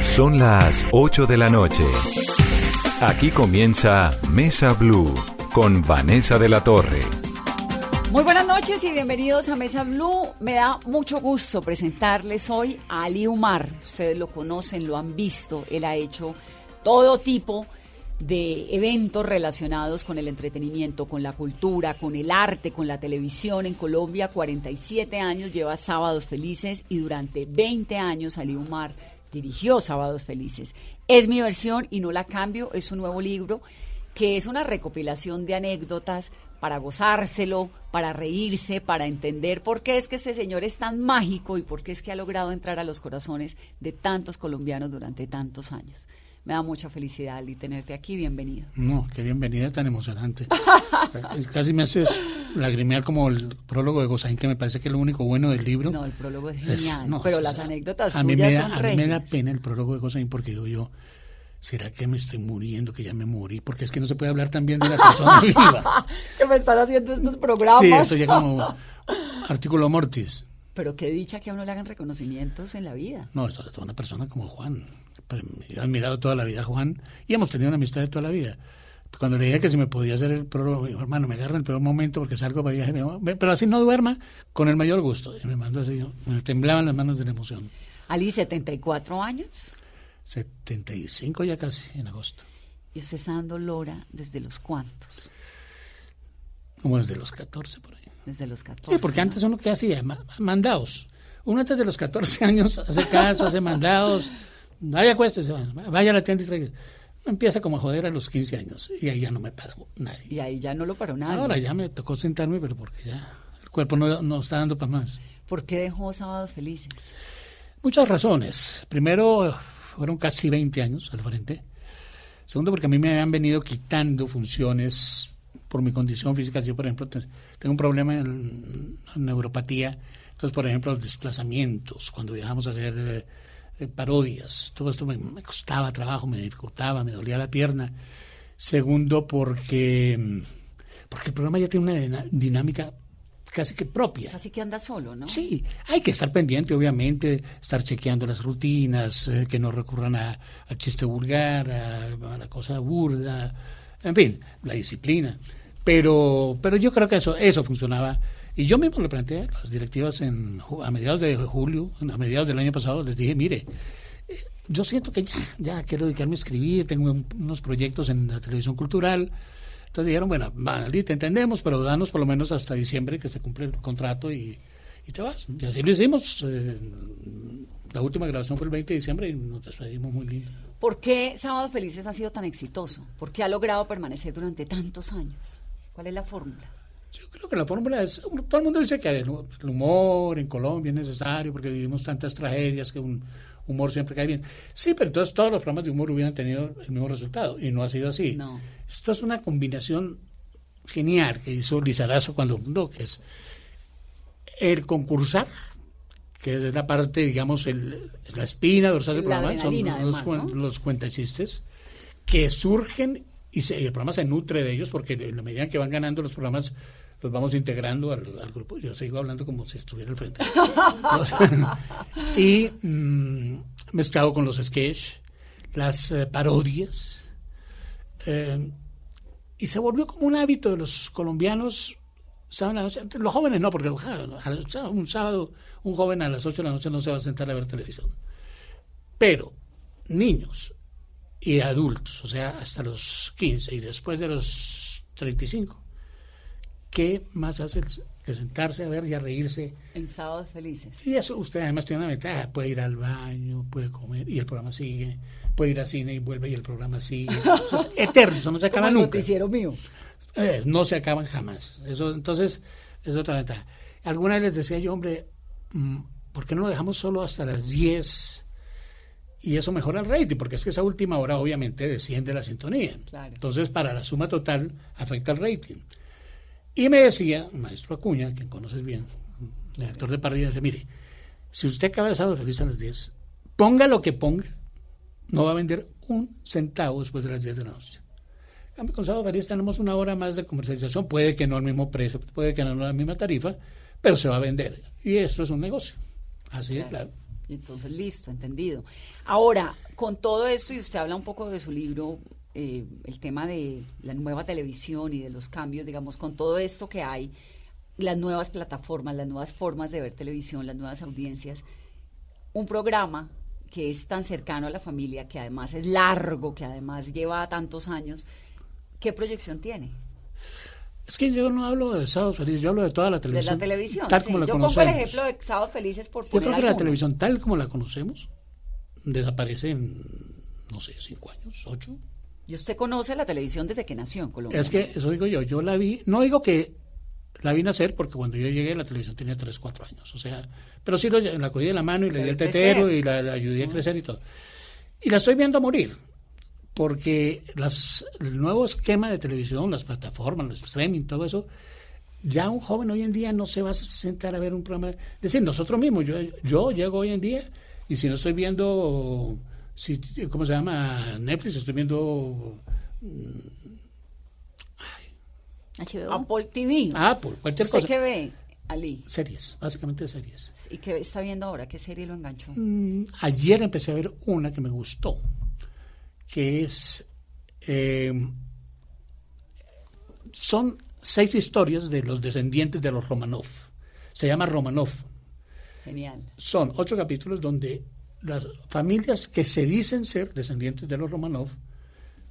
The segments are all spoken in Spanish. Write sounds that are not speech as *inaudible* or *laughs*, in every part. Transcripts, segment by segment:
Son las 8 de la noche. Aquí comienza Mesa Blue con Vanessa de la Torre. Muy buenas noches y bienvenidos a Mesa Blue. Me da mucho gusto presentarles hoy a Ali Umar. Ustedes lo conocen, lo han visto. Él ha hecho todo tipo de eventos relacionados con el entretenimiento, con la cultura, con el arte, con la televisión. En Colombia, 47 años, lleva Sábados Felices y durante 20 años Ali Umar dirigió Sábados Felices. Es mi versión y no la cambio, es un nuevo libro que es una recopilación de anécdotas para gozárselo, para reírse, para entender por qué es que ese señor es tan mágico y por qué es que ha logrado entrar a los corazones de tantos colombianos durante tantos años. Me da mucha felicidad, Ali, tenerte aquí. Bienvenido. No, qué bienvenida tan emocionante. *laughs* Casi me haces lagrimear como el prólogo de Gozaín, que me parece que es lo único bueno del libro. No, el prólogo es genial. pero las anécdotas a mí me da, A mí me da pena el prólogo de Gozaín porque digo yo, ¿será que me estoy muriendo, que ya me morí? Porque es que no se puede hablar también de la persona *laughs* viva. que me están haciendo estos programas. Sí, esto ya como artículo mortis. Pero qué dicha que a uno le hagan reconocimientos en la vida. No, sobre todo una persona como Juan he admirado toda la vida a Juan y hemos tenido una amistad de toda la vida. Cuando le dije que si me podía hacer el prólogo, dijo, hermano, me agarra el peor momento porque salgo para viaje, pero así no duerma, con el mayor gusto. Y me mandó así, me temblaban las manos de la emoción. Ali, 74 años. 75 ya casi, en agosto. ¿Y usted está dando Lora desde los cuántos? Como desde los 14 por ahí. Desde los 14. Sí, porque antes uno que hacía, mandados. Uno antes de los 14 *laughs* años hace caso, hace mandados, vaya acuéstese, vaya a la tienda y traiga. Empieza como a joder a los 15 años y ahí ya no me paró nadie. Y ahí ya no lo paró nadie. Ahora ya me tocó sentarme, pero porque ya el cuerpo no, no está dando para más. ¿Por qué dejó Sábados Felices? Muchas razones. Primero, fueron casi 20 años al frente. Segundo, porque a mí me han venido quitando funciones por mi condición física. Yo, por ejemplo, tengo un problema en, neuropatía. Entonces, por ejemplo, los desplazamientos, cuando viajamos a hacer eh, parodias. Todo esto me, costaba trabajo, me dificultaba, me dolía la pierna. Segundo, porque, porque el programa ya tiene una dinámica casi que propia. Casi que anda solo, ¿no? Sí, hay que estar pendiente, obviamente, estar chequeando las rutinas, eh, que no recurran a, al chiste vulgar, a, la cosa burda, en fin, la disciplina. Pero, pero yo creo que eso, eso funcionaba y yo mismo le planteé a las directivas en, a mediados de julio, a mediados del año pasado, les dije, mire, eh, yo siento que ya, ya quiero dedicarme a escribir, tengo unos proyectos en la televisión cultural. Entonces dijeron, bueno, te entendemos, pero danos por lo menos hasta diciembre que se cumple el contrato y, y te vas. Y así lo hicimos. Eh, la última grabación fue el 20 de diciembre y nos despedimos muy lindo. ¿Por qué Sábado Felices ha sido tan exitoso? ¿Por qué ha logrado permanecer durante tantos años? ¿Cuál es la fórmula? Yo creo que la fórmula es, todo el mundo dice que el humor en Colombia es necesario porque vivimos tantas tragedias que un humor siempre cae bien. Sí, pero entonces todos los programas de humor hubieran tenido el mismo resultado y no ha sido así. No. Esto es una combinación genial que hizo Lizarazo cuando fundó, que es el concursar, que es la parte, digamos, el, la espina dorsal del programa, son los, cuentachistes, que surgen y, y, el programa se nutre de ellos porque en la medida que van ganando los programas los vamos integrando al, grupo. Yo sigo hablando como si estuviera al frente. *laughs* y mm, mezclado con los sketches, las eh, parodias. Eh, y se volvió como un hábito de los colombianos. Los jóvenes no, porque un sábado un joven a las 8 de la noche no se va a sentar a ver televisión. Pero niños y adultos, o sea, hasta los 15 y después de los 35, ¿qué más hace que sentarse a ver y a reírse? En sábados felices. Y eso usted además tiene una ventaja, puede ir al baño, puede comer y el programa sigue, puede ir al cine y vuelve y el programa sigue. Eso es *laughs* eterno, eso no se acaba nunca. noticiero mío. Eh, no se acaban jamás. Eso, entonces, es otra ventaja. Alguna vez les decía yo, hombre, mm, ¿por qué no lo dejamos solo hasta las 10? y eso mejora el rating, porque es que esa última hora obviamente desciende la sintonía. Entonces, para la suma total afecta el rating. Y me decía, maestro Acuña, quien conoces bien, el director de parrilla, dice, mire, si usted acaba de sábado feliz a las 10, ponga lo que ponga, no va a vender un centavo después de las 10 de la noche. En cambio, con sábado feliz tenemos una hora más de comercialización, puede que no al mismo precio, puede que no a la misma tarifa, pero se va a vender. Y esto es un negocio. Así es, claro. Entonces, listo, entendido. Ahora, con todo esto, y usted habla un poco de su libro, eh, el tema de la nueva televisión y de los cambios, digamos, con todo esto que hay, las nuevas plataformas, las nuevas formas de ver televisión, las nuevas audiencias, un programa que es tan cercano a la familia, que además es largo, que además lleva tantos años, ¿qué proyección tiene? Es que yo no hablo de Sábado Felices, yo hablo de toda la televisión. De la televisión, tal sí. como la yo conocemos. pongo el ejemplo de Sábado Felices por Yo poner creo que la televisión tal como la conocemos desaparece en, no sé, cinco años, ocho. Y usted conoce la televisión desde que nació en Colombia. Es que eso digo yo, yo la vi, no digo que la vi nacer porque cuando yo llegué la televisión tenía tres, cuatro años, o sea, pero sí lo, la cogí de la mano y le di el tetero crecer. y la, la ayudé a crecer y todo. Y la estoy viendo morir, porque las, el nuevo esquema de televisión, las plataformas, los streaming, todo eso, ya un joven hoy en día no se va a sentar a ver un programa. Es decir, nosotros mismos, yo, yo llego hoy en día y si no estoy viendo, si, ¿cómo se llama? Netflix, estoy viendo HBO. Apple TV. Apple, cualquier ¿Usted cosa. qué ve, Ali? Series, básicamente series. ¿Y qué está viendo ahora? ¿Qué serie lo enganchó? Mm, ayer empecé a ver una que me gustó, que es... eh, son seis historias de los descendientes de los Romanov. Se llama Romanov. Genial. Son ocho capítulos donde las familias que se dicen ser descendientes de los Romanov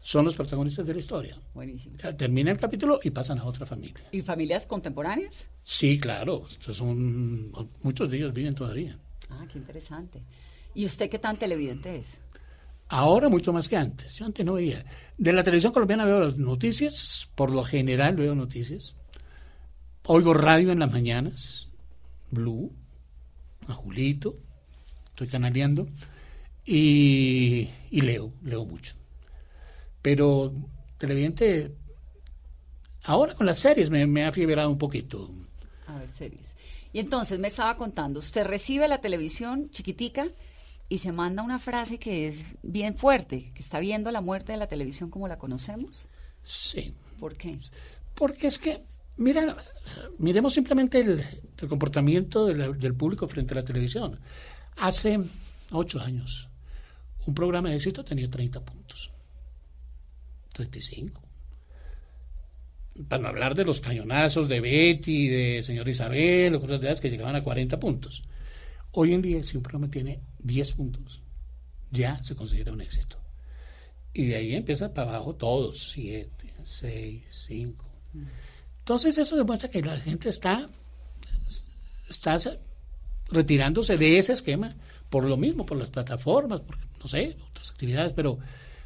son los protagonistas de la historia. Buenísimo. Termina el capítulo y pasan a otra familia. ¿Y familias contemporáneas? Sí, claro, son, muchos de ellos viven todavía. Ah, qué interesante. ¿Y usted qué tan televidente es? Ahora mucho más que antes. Yo antes no veía. De la televisión colombiana veo las noticias, por lo general veo noticias. Oigo radio en las mañanas, Blue, a Julito, estoy canaleando, y, y leo, leo mucho. Pero televidente, ahora con las series me, me ha fiebrado un poquito. A ver, series. Y entonces me estaba contando, usted recibe la televisión chiquitica y se manda una frase que es bien fuerte, que está viendo la muerte de la televisión como la conocemos. Sí, ¿Por qué? Porque es que, mira, miremos simplemente el, el comportamiento del público frente a la televisión. Hace ocho años, un programa de éxito tenía 30 puntos. 35. Para no hablar de los cañonazos de Betty, de señor Isabel, o cosas de esas que llegaban a 40 puntos. Hoy en día, si un programa tiene 10 puntos, ya se considera un éxito. Y de ahí empieza para abajo todos, 7, 6, 5. Entonces eso demuestra que la gente está, está retirándose de ese esquema por lo mismo, por las plataformas, por, no sé, otras actividades, pero,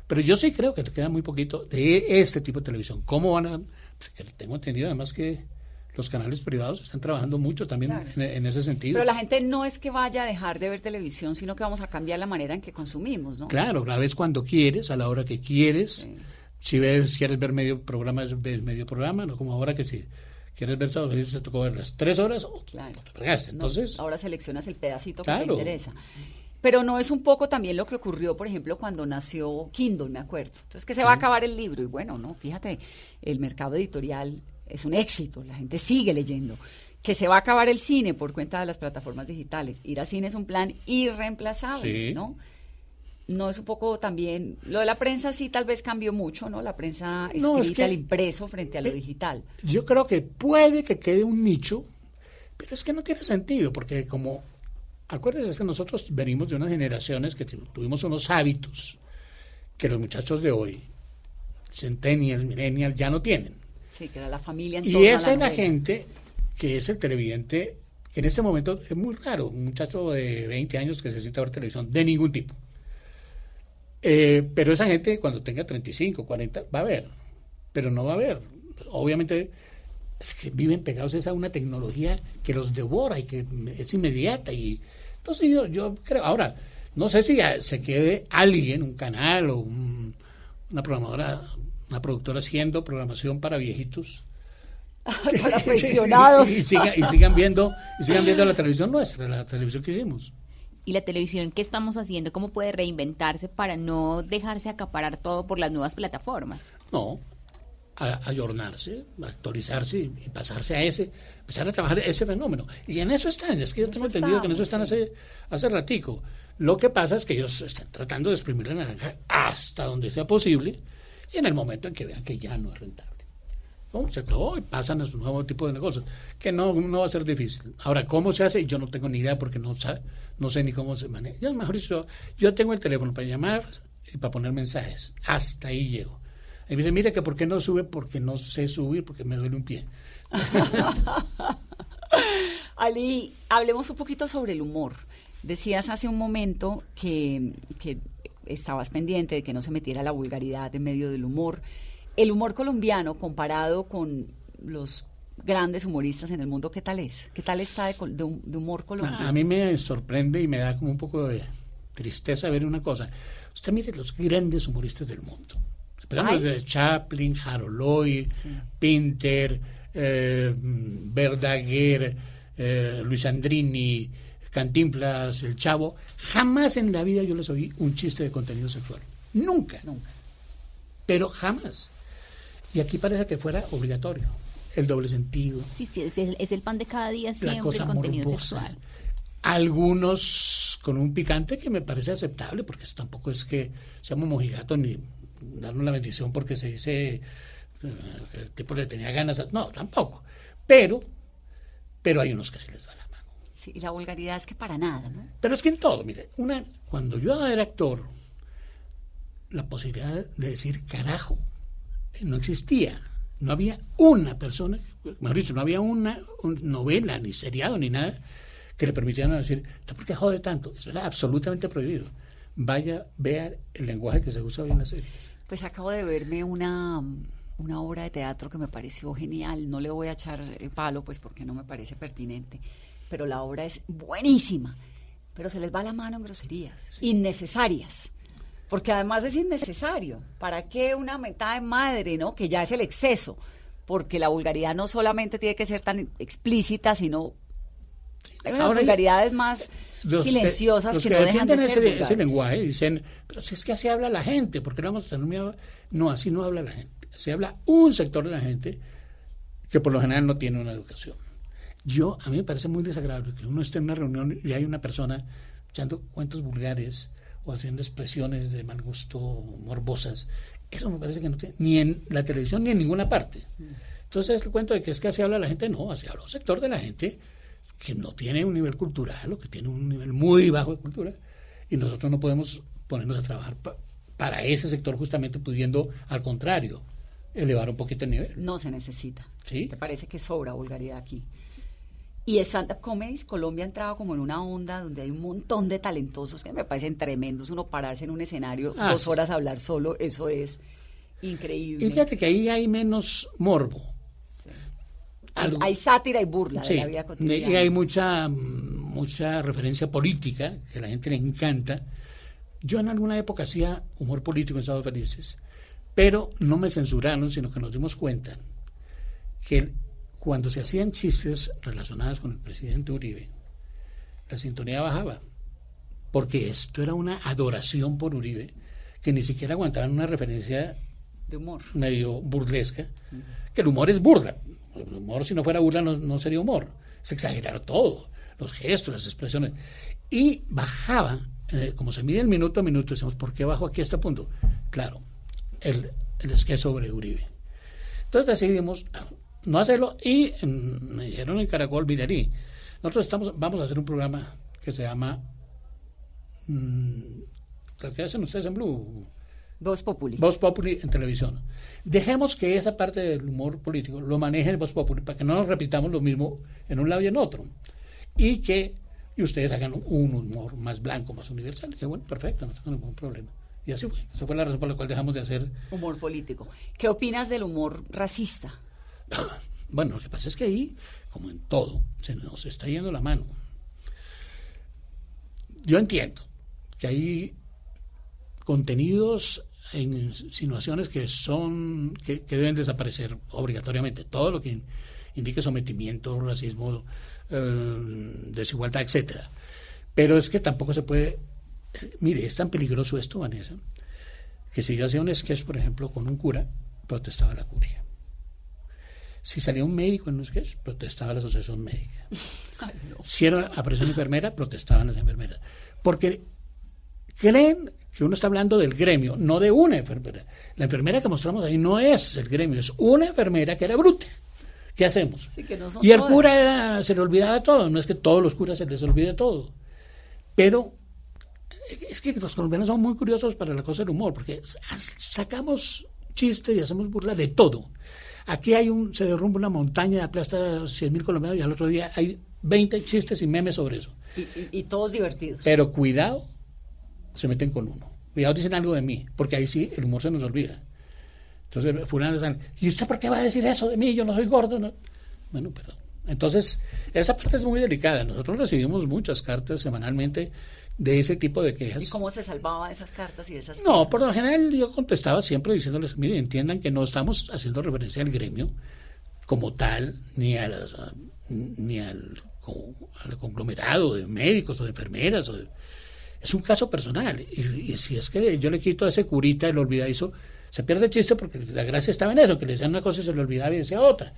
pero yo sí creo que te queda muy poquito de este tipo de televisión. ¿Cómo van a...? Pues que tengo entendido además que los canales privados están trabajando mucho también Claro. en, en ese sentido. Pero la gente no es que vaya a dejar de ver televisión, sino que vamos a cambiar la manera en que consumimos, ¿no? Claro, la ves cuando quieres, a la hora que quieres. Sí. Si ves, quieres ver medio programa, ves medio programa, no como ahora que si quieres ver sábado, feliz, te tocó tres horas o Claro. te fregaste. No, Entonces, ahora seleccionas el pedacito que te interesa. Pero no es un poco también lo que ocurrió, por ejemplo, cuando nació Kindle, me acuerdo. Entonces, que se va a acabar el libro. Y bueno, no, fíjate, el mercado editorial es un éxito, la gente sigue leyendo. Que se va a acabar el cine por cuenta de las plataformas digitales. Ir al cine es un plan irreemplazable, Sí. ¿no? No es un poco también. Lo de la prensa sí tal vez cambió mucho, ¿no? La prensa escrita, No, es que- el impreso frente a lo Eh, digital. yo creo que puede que quede un nicho, pero es que no tiene sentido, porque como, acuérdense que nosotros venimos de unas generaciones que tu- tuvimos unos hábitos que los muchachos de hoy, centennial, millennial, ya no tienen. Sí, que era la familia en Y esa es la novela. gente que es el televidente, que en este momento es muy raro, un muchacho de 20 años que se sienta a ver televisión de ningún tipo. Eh, pero esa gente cuando tenga 35, 40, va a ver, pero no va a ver. Obviamente es que viven pegados a una tecnología que los devora y que es inmediata. y Entonces yo, yo creo, ahora, no sé si se quede alguien, un canal o un- una programadora, una productora haciendo programación para viejitos *laughs* para *laughs* pensionados. y, sigan, y sigan viendo y sigan viendo la televisión nuestra, la televisión que hicimos. Y la televisión, ¿qué estamos haciendo? ¿Cómo puede reinventarse para no dejarse acaparar todo por las nuevas plataformas? No, a ayornarse, actualizarse y, y pasarse a ese, empezar a trabajar ese fenómeno. Y en eso están, es que yo En tengo eso entendido que en eso están hace, hace ratico. Lo que pasa es que ellos están tratando de exprimir la naranja hasta donde sea posible y en el momento en que vean que ya no es rentable. Se acabó y pasan a su nuevo tipo de negocios, que no, no va a ser difícil. Ahora, ¿cómo se hace? Yo no tengo ni idea porque no, no sé ni cómo se maneja. Yo, mejor dicho, yo tengo el teléfono para llamar y para poner mensajes. Hasta ahí llego. Y me dice, mire que por qué no sube, porque no sé subir, porque me duele un pie. *laughs* Ali, hablemos un poquito sobre el humor. Decías hace un momento que, que estabas pendiente de que no se metiera la vulgaridad en medio del humor. El humor colombiano comparado con los grandes humoristas en el mundo, ¿qué tal es? ¿Qué tal está de, de de humor colombiano? A, mí me sorprende y me da como un poco de tristeza ver una cosa. Usted mire los grandes humoristas del mundo. Empezamos desde Chaplin, Jaroloy, Pinter, eh, Verdaguer, eh, Luis Andrini, Cantinflas, El Chavo. Jamás en la vida yo les oí un chiste de contenido sexual. Nunca. Nunca. Pero jamás. Y aquí parece que fuera obligatorio. El doble sentido, Sí, sí, es el, es el pan de cada día la siempre, cosa el contenido morbosa. sexual. Algunos con un picante que me parece aceptable, porque eso tampoco es que seamos mojigatos ni darnos la bendición porque se dice eh, que el tipo le tenía ganas. a- No, tampoco. Pero, pero hay unos que se les va la mano. Sí, y la vulgaridad es que para nada, ¿no? Pero es que en todo, mire, una, cuando yo era actor, la posibilidad de decir carajo no existía. No había una persona, mejor dicho, no había una un- novela, ni seriado, ni nada que le permitieran decir, ¿usted por qué jode tanto? Eso era absolutamente prohibido. Vaya, vea el lenguaje que se usa hoy en las series. Pues acabo de verme una, una obra de teatro que me pareció genial. No le voy a echar el palo, pues porque no me parece pertinente. Pero la obra es buenísima. Pero se les va la mano en groserías. Innecesarias. Porque además es innecesario. ¿Para qué una mentada de madre, no? Que ya es el exceso. Porque la vulgaridad no solamente tiene que ser tan explícita, sino hay unas Ahora vulgaridades más Los silenciosas los que, no dejan de ser ese, ese vulgares. lenguaje dicen, pero si es que así habla la gente, ¿por qué no vamos a tener miedo? No, así no habla la gente. Se habla un sector de la gente que por lo general no tiene una educación. Yo, a mí me parece muy desagradable que uno esté en una reunión y hay una persona echando cuentos vulgares o haciendo expresiones de mal gusto, morbosas. Eso me parece que no tiene, ni en la televisión ni en ninguna parte. Entonces, el cuento de que es que así habla la gente, no, así habla un sector de la gente que no tiene un nivel cultural o que tiene un nivel muy bajo de cultura y nosotros no podemos ponernos a trabajar pa- para ese sector justamente pudiendo, al contrario, elevar un poquito el nivel. No se necesita. Sí. Me parece que sobra vulgaridad aquí. Y stand-up comedies, Colombia ha entrado como en una onda donde hay un montón de talentosos que me parecen tremendos. Uno pararse en un escenario Ah, dos sí. horas a hablar solo, eso es increíble. Y fíjate que ahí hay menos morbo. Algo- Hay sátira y burla Sí, de la vida cotidiana. y hay mucha, mucha referencia política que a la gente le encanta. Yo en alguna época hacía humor político en Estados Felices, pero no me censuraron, sino que nos dimos cuenta que cuando se hacían chistes relacionados con el presidente Uribe, la sintonía bajaba, porque esto era una adoración por Uribe, que ni siquiera aguantaban una referencia De humor. medio burlesca, que el humor es burla. El humor, si no fuera burla, no, no sería humor. Es exagerar todo, los gestos, las expresiones. Y bajaba, eh, como se mide el minuto a minuto, decimos, ¿por qué bajo aquí a este punto? Claro, el, el esquema sobre Uribe. Entonces decidimos no hacerlo y me dijeron en Caracol, Virarí, nosotros estamos, vamos a hacer un programa que se llama, mm, lo que hacen ustedes en Blue, Voz Populi. Voz Populi en televisión. Dejemos que esa parte del humor político lo maneje el Voz Populi para que no nos repitamos lo mismo en un lado y en otro. Y que y ustedes hagan un humor más blanco, más universal. Y bueno, perfecto, no tengo ningún problema. Y así fue. Esa fue la razón por la cual dejamos de hacer. Humor político. ¿Qué opinas del humor racista? *coughs* Bueno, lo que pasa es que ahí, como en todo, se nos está yendo la mano. Yo entiendo que hay contenidos e insinuaciones que son que, deben desaparecer obligatoriamente. Todo lo que in- indique sometimiento, racismo, eh, desigualdad, etcétera. Pero es que tampoco se puede. mire, es tan peligroso esto, Vanessa, que si yo hacía un sketch, por ejemplo, con un cura, protestaba la curia. Si salía un médico en los que protestaba la asociación médica. *laughs* Si era apareció una enfermera, protestaban las enfermeras. Porque creen que uno está hablando del gremio, no de una enfermera. La enfermera que mostramos ahí no es el gremio, es una enfermera que era bruta. ¿Qué hacemos? y el cura se le olvidaba todo, no es que todos los curas se les olvide todo. Pero es que los colombianos son muy curiosos para la cosa del humor, porque sacamos chistes y hacemos burla de todo. Aquí hay un, se derrumba una montaña, aplasta 100.000 colombianos y al otro día hay 20 chistes y memes sobre eso. Y, todos divertidos. Pero cuidado, se meten con uno. Cuidado, dicen algo de mí, porque ahí sí el humor se nos olvida. Entonces, fulano ¿y usted por qué va a decir eso de mí? Yo no soy gordo. Bueno, perdón. Entonces, esa parte es muy delicada. Nosotros recibimos muchas cartas semanalmente de ese tipo de quejas. ¿Y cómo se salvaba esas cartas y esas No, por lo general yo contestaba siempre diciéndoles, miren, entiendan que no estamos haciendo referencia al gremio como tal, ni a las, ni al, conglomerado de médicos o de enfermeras. es un caso personal. Y, si es que yo le quito a ese curita el olvidadizo, se pierde el chiste porque la gracia estaba en eso, que le decían una cosa y se le olvidaba y decía otra.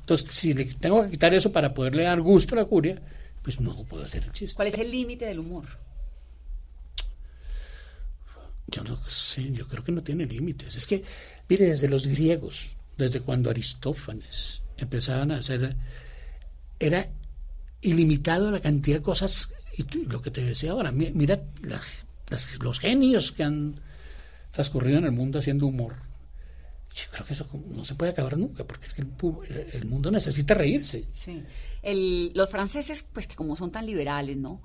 Entonces, si le tengo que quitar eso para poderle dar gusto a la curia, pues no puedo hacer el chiste. ¿Cuál es el límite del humor? Yo no sé, yo creo que no tiene límites. Es que, mire, desde los griegos, desde cuando Aristófanes empezaban a hacer, era ilimitado la cantidad de cosas, y lo que te decía ahora, mira los genios que han transcurrido en el mundo haciendo humor. Yo creo que eso no se puede acabar nunca, porque es que el, mundo necesita reírse. Sí. los franceses, pues que como son tan liberales, ¿no?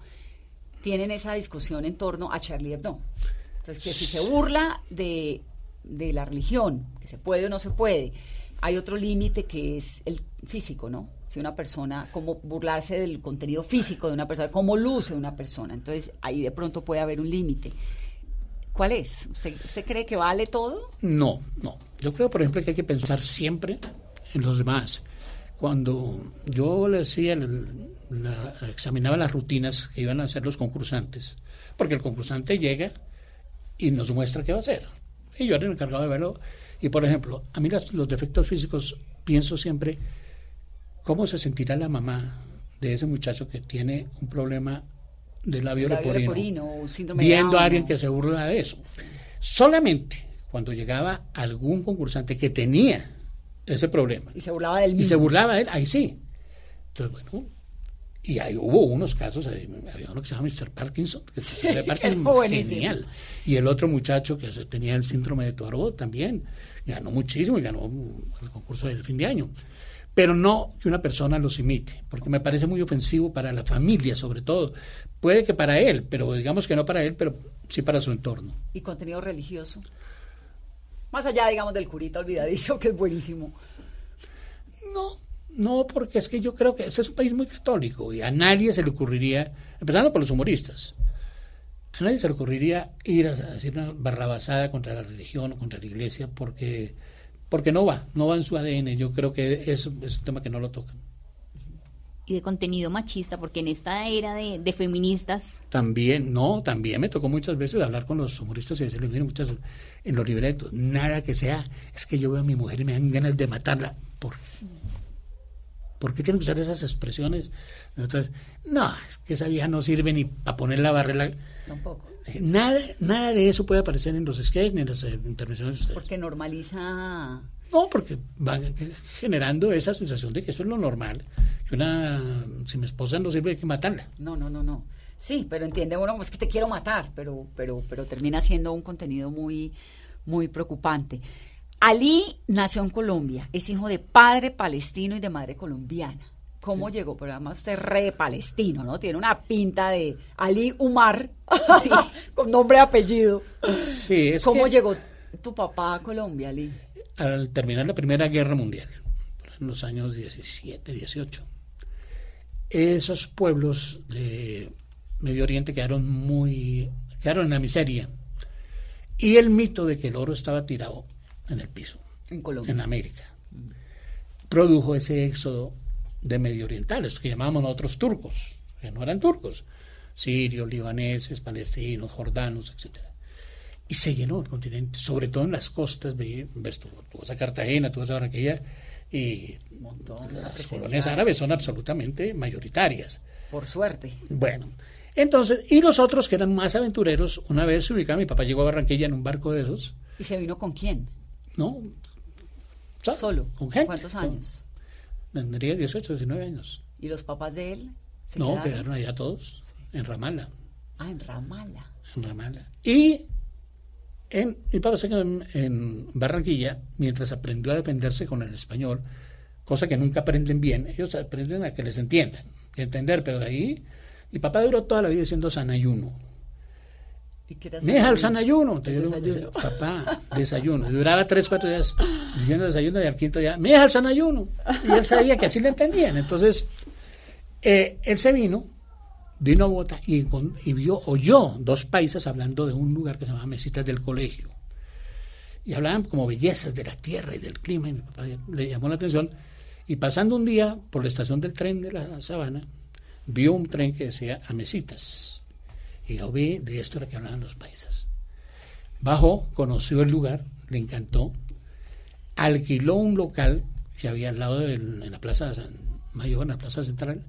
Tienen esa discusión en torno a Charlie Hebdo. Entonces, que si se burla de, la religión, que se puede o no se puede, hay otro límite que es el físico, ¿no? Si una persona, como burlarse del contenido físico de una persona, cómo luce una persona. Entonces, ahí de pronto puede haber un límite. ¿Cuál es? ¿Usted, ¿Usted cree que vale todo? No, no. Yo creo, por ejemplo, que hay que pensar siempre en los demás. Cuando yo le decía, examinaba las rutinas que iban a hacer los concursantes, porque el concursante llega y nos muestra qué va a hacer. Y yo era el encargado de verlo. Y por ejemplo, a mí los defectos físicos pienso siempre cómo se sentirá la mamá de ese muchacho que tiene un problema de labio, leporino, viendo a alguien que se burla de eso. Solamente cuando llegaba algún concursante que tenía ese problema y se burlaba de él mismo. y se burlaba de él, ahí sí. Entonces, bueno, y ahí hubo unos casos, había uno que se llama Mr. Parkinson, que se *laughs* Parkinson genial. Y el otro muchacho que tenía el síndrome de Tuaró también, ganó muchísimo y ganó el concurso del fin de año. Pero no que una persona los imite, porque me parece muy ofensivo para la familia, sobre todo. Puede que para él, pero digamos que no para él, pero sí para su entorno. ¿Y contenido religioso? Más allá, digamos, del curita olvidadizo, que es buenísimo. No, no, porque es que yo creo que este es un país muy católico y a nadie se le ocurriría, empezando por los humoristas, a nadie se le ocurriría ir a, decir una barrabasada contra la religión o contra la iglesia porque, porque no va, no va en su ADN. Yo creo que es, es un tema que no lo tocan. Y de contenido machista, porque en esta era de, feministas. También, no, también me tocó muchas veces hablar con los humoristas y decirles, miren, muchas en los libretos, nada que sea, es que yo veo a mi mujer y me dan ganas de matarla. ¿Por ¿Por qué tienen que usar esas expresiones? Entonces, no, es que esa vieja no sirve ni para poner la barrera. Tampoco. Nada, nada de eso puede aparecer en los sketches ni en las eh, intervenciones de ustedes. Porque normaliza. No, porque van generando esa sensación de que eso es lo normal. Que una, si mi esposa no sirve, hay que matarla. No, no, no, no. Sí, pero entiende uno, es que te quiero matar, pero, pero, pero termina siendo un contenido muy, muy preocupante. Ali nació en Colombia, es hijo de padre palestino y de madre colombiana. ¿Cómo llegó? Pero además usted es re palestino, ¿no? Tiene una pinta de Ali Umar, *laughs* *laughs* con nombre y apellido. Sí, es ¿Cómo llegó tu papá a Colombia, Ali? Al terminar la Primera Guerra Mundial, en los años 17, 18, esos pueblos de Medio Oriente quedaron muy, quedaron en la miseria. Y el mito de que el oro estaba tirado en el piso. En Colombia. En América. Produjo ese éxodo de medio orientales, que llamábamos nosotros turcos, que no eran turcos, sirios, libaneses, palestinos, jordanos, etc. Y se llenó el continente, sobre todo en las costas, ves tú, tú vas a Cartagena, tú vas a Barranquilla, y montón de las colonias árabes son absolutamente mayoritarias. Por suerte. Bueno, entonces, y los otros que eran más aventureros, una vez se ubicaban, mi papá llegó a Barranquilla en un barco de esos, ¿Y se vino con quién? ¿No? Solo. Con gente. ¿Cuántos con- años? Tendría 18, 19 años. ¿Y los papás de él? se No, quedaron? quedaron allá todos, en Ramala. Ah, en Ramala. en Ramala. Y en, mi papá se quedó en, en Barranquilla mientras aprendió a defenderse con el español, cosa que nunca aprenden bien. Ellos aprenden a que les entiendan, y entender, pero de ahí mi papá duró toda la vida diciendo sanayuno. ¿Y qué era Me deja el Sanayuno? sanayuno. Entonces yo le decía, papá, desayuno. Y duraba tres, cuatro días diciendo desayuno y al quinto día, me deja el sanayuno. Y él sabía que así le entendían. Entonces, eh, él se vino, vino a Bogotá y, con- y vio, oyó dos paisas hablando de un lugar que se llamaba Mesitas del Colegio. Y hablaban como bellezas de la tierra y del clima. Y mi papá le llamó la atención. Y pasando un día por la estación del tren de la Sabana, vio un tren que decía a Mesitas. Y vi de esto era que hablaban los paisas. Bajó, conoció el lugar, le encantó, alquiló un local que había al lado del- en la Plaza Mayor, en la Plaza Central,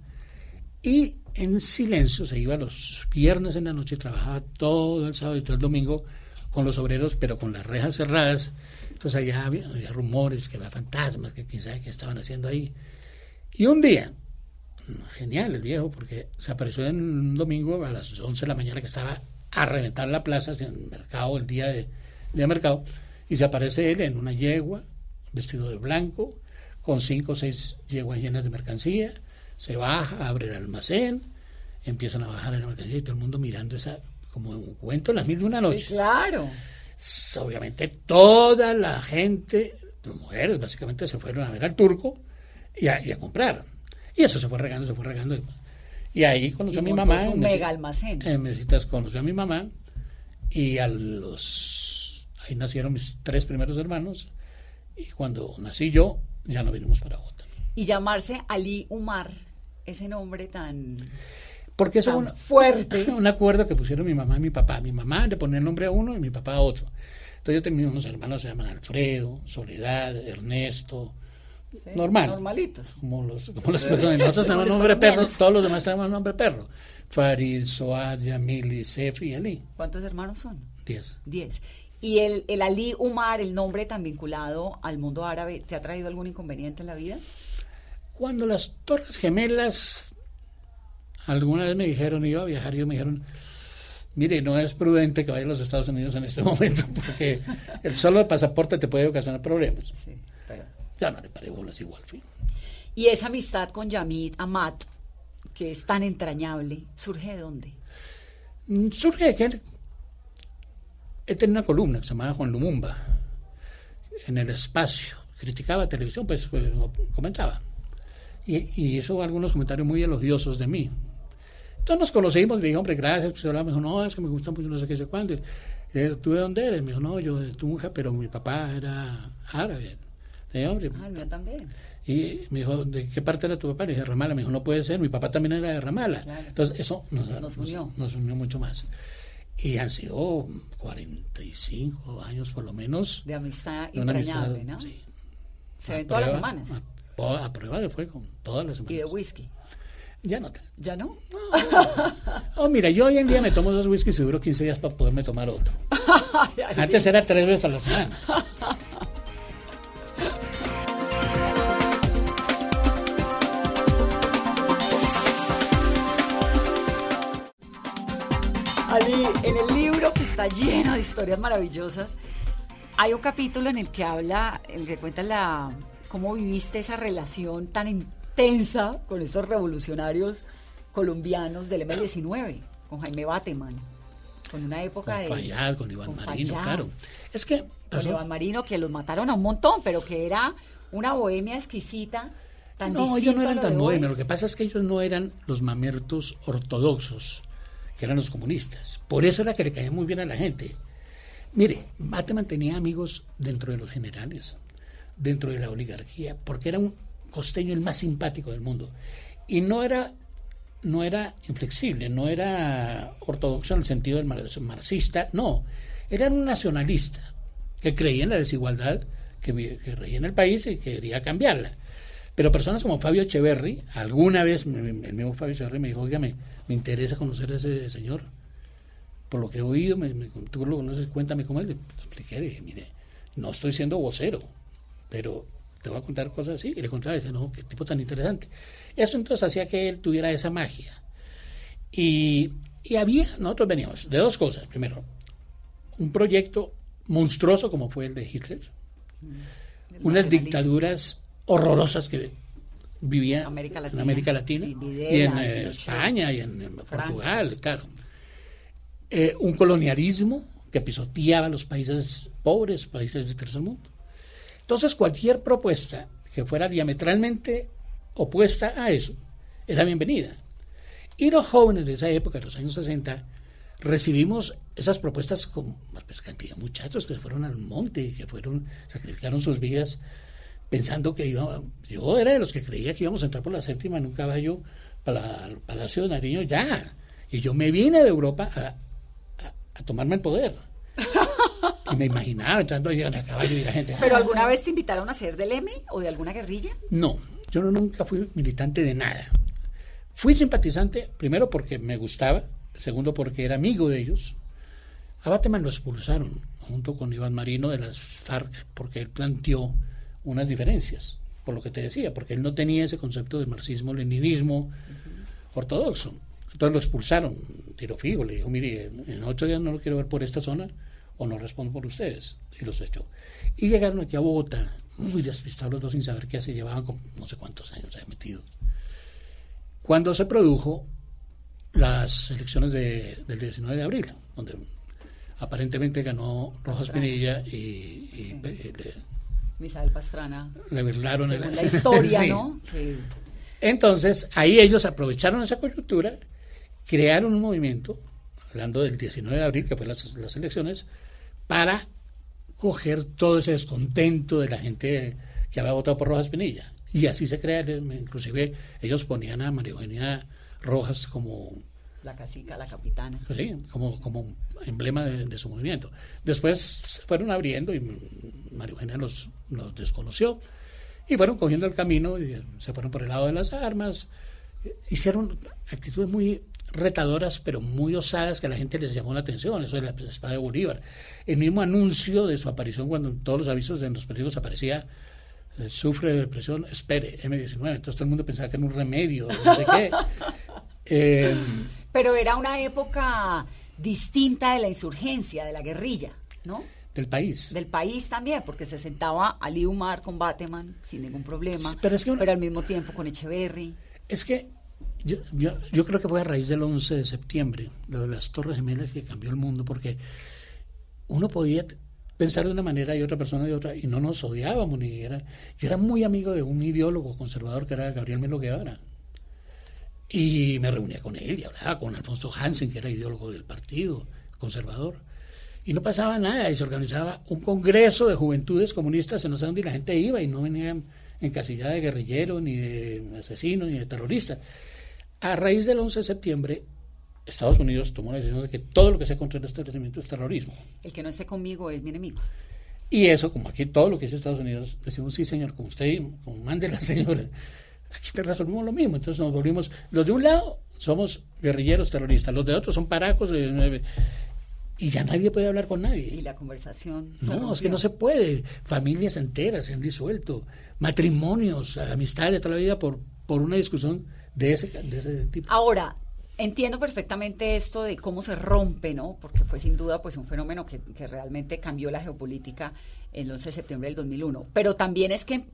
y en silencio se iba los viernes en la noche trabajaba todo el sábado y todo el domingo con los obreros, pero con las rejas cerradas. Entonces allá había, había rumores que había fantasmas, que quién sabe qué estaban haciendo ahí. Y un día, genial el viejo, porque se apareció en un domingo a las 11 de la mañana que estaba a reventar la plaza, en el mercado, el día de, de mercado, y se aparece él en una yegua, vestido de blanco, con cinco o seis yeguas llenas de mercancía, se baja, abre el almacén, empiezan a bajar la mercancía y todo el mundo mirando esa, como un cuento, las mil de una noche Sí, claro. obviamente toda la gente, las mujeres básicamente se fueron a ver al turco y a, y a comprar. Y eso se fue regando, se fue regando. Y ahí conoció Y a mi mamá. su en mega almacén. En Mesitas conoció a mi mamá y a los... Ahí nacieron mis tres primeros hermanos y cuando nací yo ya no vinimos para Bogotá. Y llamarse Ali Umar, ese nombre tan, Porque eso tan es un, fuerte. *laughs* un acuerdo que pusieron mi mamá y mi papá. Mi mamá le ponía el nombre a uno y mi papá a otro. Entonces yo tenía unos hermanos que se llaman Alfredo, Soledad, Ernesto, Sí, normal. Normalitos. como los como las personas. Nosotros tenemos nombre perro, todos los demás tenemos nombre perro. Farid, Soad, Yamili, Sefi y Ali. ¿Cuántos hermanos son? Diez. Diez. ¿Y el, el Ali Umar, el nombre tan vinculado al mundo árabe, te ha traído algún inconveniente en la vida? Cuando las Torres Gemelas alguna vez me dijeron, iba a viajar, y me dijeron, mire, no es prudente que vaya a los Estados Unidos en este *laughs* momento, porque el solo pasaporte te puede ocasionar problemas. Sí, bolas igual. Y esa amistad con Yamid Amat, que es tan entrañable, ¿surge de dónde? Mm, Surge de que él, él tenía una columna que se llamaba Juan Lumumba en el espacio. Criticaba televisión, pues, pues, comentaba. Y, y hizo algunos comentarios muy elogiosos de mí. Entonces nos conocimos, le dije, hombre, gracias. Pues hablaba, me dijo, no, es que me gusta mucho, no sé qué, sé cuánto. Eh, ¿Tú de dónde eres? Me dijo, no, yo de Tunja, pero mi papá era árabe. Hombre, Ah, el mío también. y me dijo, ¿de qué parte era tu papá? Le dije, Ramala. Me dijo, no puede ser, mi papá también era de Ramala. Claro. Entonces, eso nos, Nos unió. nos unió mucho más. Y han sido 45 años por lo menos. De amistad de entrañable, amistad, ¿no? sí, Se a ven todas las semanas. A, a prueba de fuego, todas las semanas. Y de whisky. Ya no. ¿Ya no? *laughs* Oh, mira, yo hoy en día me tomo dos whiskies y duro 15 días para poderme tomar otro. *laughs* Antes era tres veces a la semana. *laughs* En el libro que está lleno de historias maravillosas, hay un capítulo en el que habla, en el que cuenta la, cómo viviste esa relación tan intensa con esos revolucionarios colombianos del M-19, con Jaime Bateman, con una época Con de... Con Iván con Marino, claro. Es que Con Iván Marino, que los mataron a un montón, pero que era una bohemia exquisita, tan No, ellos no eran tan bohemios. Lo que pasa es que ellos no eran los mamertos ortodoxos, que eran los comunistas. Por eso era que le caía muy bien a la gente. Mire, Bateman tenía amigos dentro de los generales, dentro de la oligarquía, porque era un costeño el más simpático del mundo. Y no era, no era inflexible, no era ortodoxo en el sentido del mar- marxista, no. Era un nacionalista que creía en la desigualdad que, que regían el país y que quería cambiarla. Pero personas como Fabio Echeverry, alguna vez el mismo Fabio Echeverry me dijo, oiga, me, me interesa conocer a ese señor. Por lo que he oído, me, me- tú lo conoces, cuéntame cómo es. Le expliqué, le dije, mire, no estoy siendo vocero, pero te voy a contar cosas así. Y le contaba, decía, no, qué tipo tan interesante. Eso entonces hacía que él tuviera esa magia. Y, y había, nosotros veníamos de dos cosas. Primero, un proyecto monstruoso como fue el de Hitler, unas nacionalismo. dictaduras horrorosas que vivía América en. América Latina Sí, y en eh, España y en. Portugal, claro. Eh, un colonialismo que pisoteaba a los países pobres, países del tercer mundo. Entonces, cualquier propuesta que fuera diametralmente opuesta a eso era bienvenida. Y los jóvenes de esa época, de los años 60, recibimos esas propuestas con pues, cantidad de muchachos que se fueron al monte, que fueron, sacrificaron sus vidas pensando que iba, yo era de los que creía que íbamos a entrar por la séptima en un caballo para el Palacio de Nariño ya. Y yo me vine de Europa a, a- a tomarme el poder. *laughs* Y me imaginaba entrando ahí en el caballo y la gente. ¿Pero "Ah". alguna vez te invitaron a ser del M o de alguna guerrilla? No, yo no- nunca fui militante de nada. Fui simpatizante, primero porque me gustaba, segundo porque era amigo de ellos. A Bateman lo expulsaron junto con Iván Marino de las FARC porque él planteó unas diferencias, por lo que te decía, porque él no tenía ese concepto de marxismo-leninismo ortodoxo. Entonces lo expulsaron, tiro fijo, le dijo, mire, en ocho días no lo quiero ver por esta zona o no respondo por ustedes. Y los echó. Y llegaron aquí a Bogotá, muy despistados los dos sin saber qué se llevaban no sé cuántos años ahí metidos. Cuando se produjo las elecciones de- del 19 de abril, donde aparentemente ganó Rojas. Pinilla y, y Sí. Misael Pastrana. le el- Según la historia, Sí. ¿no? Que- Entonces, ahí ellos aprovecharon esa coyuntura, crearon un movimiento, hablando del 19 de abril, que fue las, las elecciones, para coger todo ese descontento de la gente que había votado por Rojas Pinilla. Y así se crea, inclusive ellos ponían a María Eugenia Rojas como, la casica, la capitana. sí, como, como emblema de, de su movimiento. Después se fueron abriendo y María Eugenia los, los desconoció y fueron cogiendo el camino y se fueron por el lado de las armas. Hicieron actitudes muy retadoras, pero muy osadas que a la gente les llamó la atención. Eso de la espada de Bolívar. El mismo anuncio de su aparición, cuando en todos los avisos en los periódicos aparecía eh, sufre de depresión, espere, M19. Entonces todo el mundo pensaba que era un remedio, no sé qué. *laughs* Eh, Pero era una época distinta de la insurgencia, de la guerrilla, ¿no? del país. Del país también, porque se sentaba Ali Umar con Bateman sin ningún problema, Sí, pero es que una- al mismo tiempo con Echeverry. Es que yo, yo, yo creo que fue a raíz del 11 de septiembre, lo de las Torres Gemelas que cambió el mundo, porque uno podía pensar de una manera y otra persona de otra, y no nos odiábamos. Ni era, yo era muy amigo de un ideólogo conservador que era Gabriel Melo Guevara. Y me reunía con él y hablaba con Alfonso Hansen, que era ideólogo del partido conservador. Y no pasaba nada, y se organizaba un congreso de juventudes comunistas en no sé dónde y la gente iba y no venían encasillada de guerrillero, ni de asesino, ni de terrorista. A raíz del 11 de septiembre, Estados Unidos tomó la decisión de que todo lo que sea contra el establecimiento es terrorismo. El que no esté conmigo es mi enemigo. Y eso, como aquí todo lo que dice Estados Unidos, decimos, sí, señor, como usted, como mande la señora, aquí te resolvimos lo mismo. Entonces nos volvimos, los de un lado somos guerrilleros terroristas, los de otro son paracos, eh, y ya nadie puede hablar con Y nadie. la conversación. No, es que no se puede. Familias enteras se han disuelto, matrimonios, amistades de toda la vida por, por una discusión de ese, de ese tipo. Ahora, entiendo perfectamente esto de cómo se rompe, ¿no? Porque fue sin duda pues un fenómeno que, que realmente cambió la geopolítica el 11 de septiembre del 2001. Pero también es que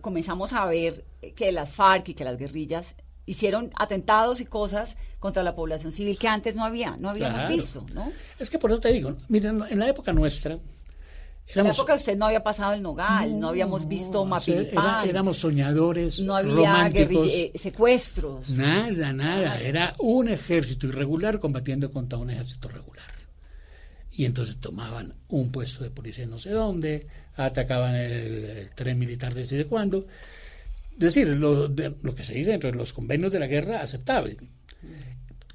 comenzamos a ver que las FARC y que las guerrillas hicieron atentados y cosas contra la población civil que antes no había, no habíamos Claro. visto, ¿no? Es que por eso te digo, miren, en la época nuestra, En la época usted no había pasado el Nogal, no, habíamos visto era- Mapilpan, éramos soñadores, no había eh, secuestros. Nada, nada. Era un ejército irregular combatiendo contra un ejército regular. Y entonces tomaban un puesto de policía no sé dónde, atacaban el, el tren militar desde cuándo. Es decir, lo, de- lo que se dice dentro de los convenios de la guerra aceptable.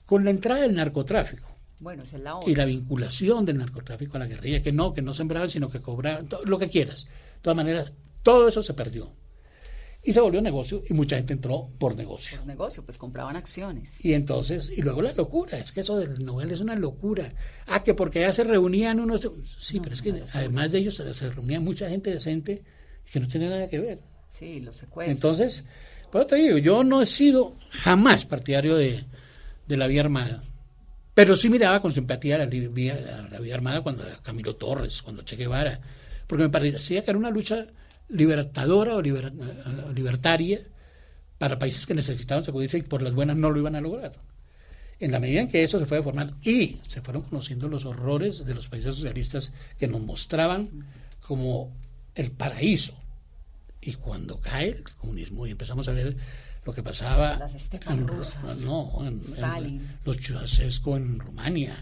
Con la entrada del narcotráfico Bueno, esa es la otra. y la vinculación del narcotráfico a la guerrilla, que no, que no sembraban, sino que cobraban, to- lo que quieras. todas maneras, todo eso se perdió. Y se volvió negocio y mucha gente entró por negocio. Por negocio, pues compraban acciones. Y entonces, y luego la locura, es que eso del novela es una locura. Ah, que porque ya se reunían unos... Sí, pero es que además de ellos se, reunía mucha gente decente que no tenía nada que ver. Sí, los secuestros. Entonces, pues te digo, yo no he sido jamás partidario de, de la vía armada. Pero sí miraba con simpatía la, vía- la vía armada cuando Camilo Torres, cuando Che Guevara, porque me parecía que era una lucha libertadora o liber- eh, libertaria para países que necesitaban sacudirse y por las buenas no lo iban a lograr. En la medida en que eso se fue formando y se fueron conociendo los horrores de los países socialistas que nos mostraban como el paraíso. Y cuando cae el comunismo y empezamos a ver lo que pasaba Las en, rusas. no, en- los Ceausescu en Rumania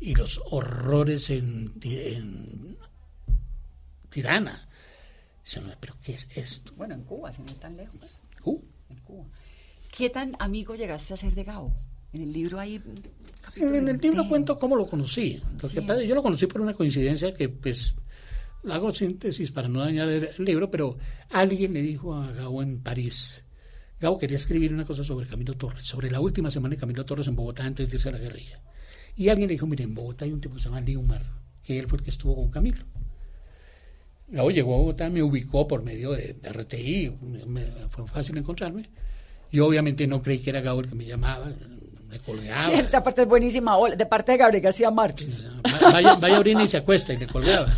y los horrores en Tirana. ¿Pero qué es esto? Bueno, en Cuba, sin ir tan lejos. Uh, En Cuba. ¿Qué tan amigo llegaste a ser de Gabo? En el libro capítulo En el libro cuento cómo lo conocí. Lo que Sí. pasa- yo lo conocí por una coincidencia que, pues, hago síntesis para no dañar el libro, pero alguien le dijo a Gabo en París. Gabo quería escribir una cosa sobre Camilo Torres, sobre la última semana de Camilo Torres en Bogotá antes de irse a la guerrilla. Y alguien le dijo, mire, en Bogotá hay un tipo que se llama Liumar, que él fue el que estuvo con Camilo. Gabo llegó a Bogotá, me ubicó por medio de, de RTI, me- fue fácil encontrarme. Yo obviamente no creí que era Gabo el que me llamaba, me colgaba. Sí, esta parte es buenísima. De parte de Gabriel García Márquez. Va- Vaya, vaya orina y se acuesta y le colgaba.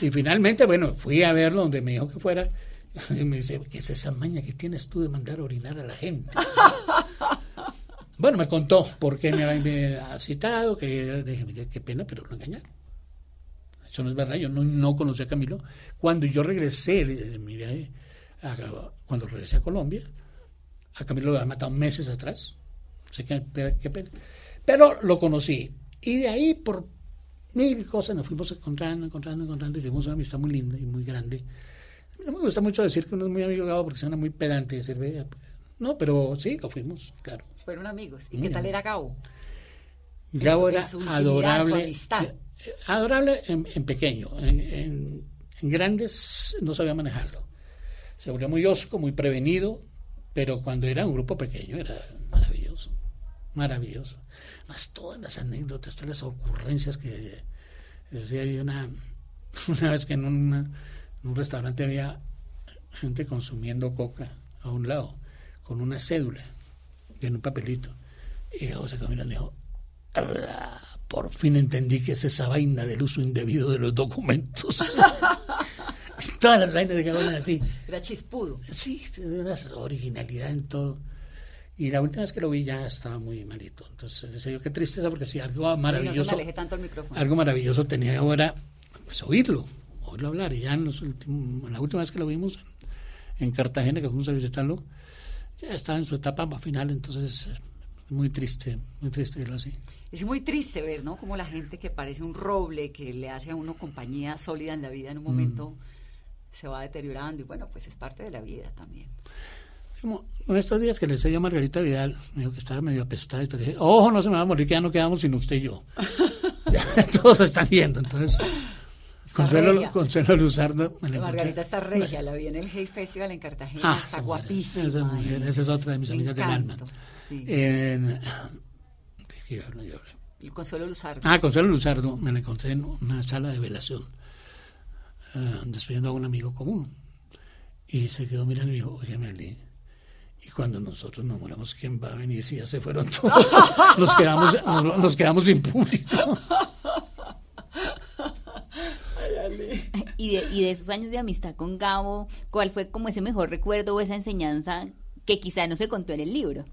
Y finalmente, bueno, fui a verlo donde me dijo que fuera. Y me dice, ¿qué es esa maña que tienes tú de mandar a orinar a la gente? Bueno, me contó por qué me había citado, que dije, "Mire, qué pena, pero lo engañaron. Eso no es verdad, yo no, no conocí a Camilo. Cuando yo regresé, de- de mi viaje a- cuando regresé a Colombia, a Camilo lo había matado meses atrás. Sé que, qué pena. Pero lo conocí. Y de ahí, por mil cosas, nos fuimos encontrando, encontrando, encontrando, y tuvimos una amistad muy linda y muy grande. No me gusta mucho decir que uno es muy amigo de Gabo porque suena muy pedante decir, "Vea, pues". no, pero sí, lo fuimos, claro. Fueron amigos. ¿Y Muy qué tal era Gabo? Gabo era adorable. su amistad. Adorable en, pequeño, en, grandes no sabía manejarlo. Se volvió muy osco, muy prevenido, pero cuando era un grupo pequeño era maravilloso, maravilloso. Más todas las anécdotas, todas las ocurrencias que decía una, *laughs* una vez que en, un restaurante había gente consumiendo coca a un lado, con una cédula en un papelito. Y caminó y dijo, "Ah, por fin entendí que es esa vaina del uso indebido de los documentos. *laughs* Todas las vainas de Gabo eran así. Era chispudo. Sí, de una originalidad en todo. Y la última vez que lo vi ya estaba muy malito. Entonces decía yo, qué tristeza, porque si algo no maravilloso, aleje tanto el algo maravilloso tenía ahora, pues oírlo, oírlo hablar. Y ya en, los últimos- la última vez que lo vimos en, en Cartagena, que fuimos a visitarlo, ya estaba en su etapa final, entonces muy triste, muy triste verlo así. Es muy triste ver, ¿no? Como la gente que parece un roble, que le hace a uno compañía sólida en la vida, en un momento Mm. se va deteriorando. Y bueno, pues es parte de la vida también. Como en estos días que le decía yo a Margarita Vidal, me dijo que estaba medio apestada y te dije, ojo, no se me va a morir, que ya no quedamos sin usted y yo. *laughs* *laughs* Todos están yendo, entonces. Consuelo. Consuelo Luzardo. me la Margarita está regia, la vi en el Hay Festival en Cartagena, Ah, está guapísima. esa mujer, esa es otra de mis amigas del alma. Sí. En- el Consuelo Luzardo. Ah, Consuelo Luzardo, me la encontré en una sala de velación, eh, despidiendo a un amigo común. Y se quedó mirando y dijo, oye, Meli, y cuando nosotros nos moramos, ¿quién va a venir si ya se fueron todos? *laughs* nos, quedamos, nos, nos quedamos sin público. Y de, y de esos años de amistad con Gabo, ¿cuál fue como ese mejor recuerdo o esa enseñanza que quizá no se contó en el libro?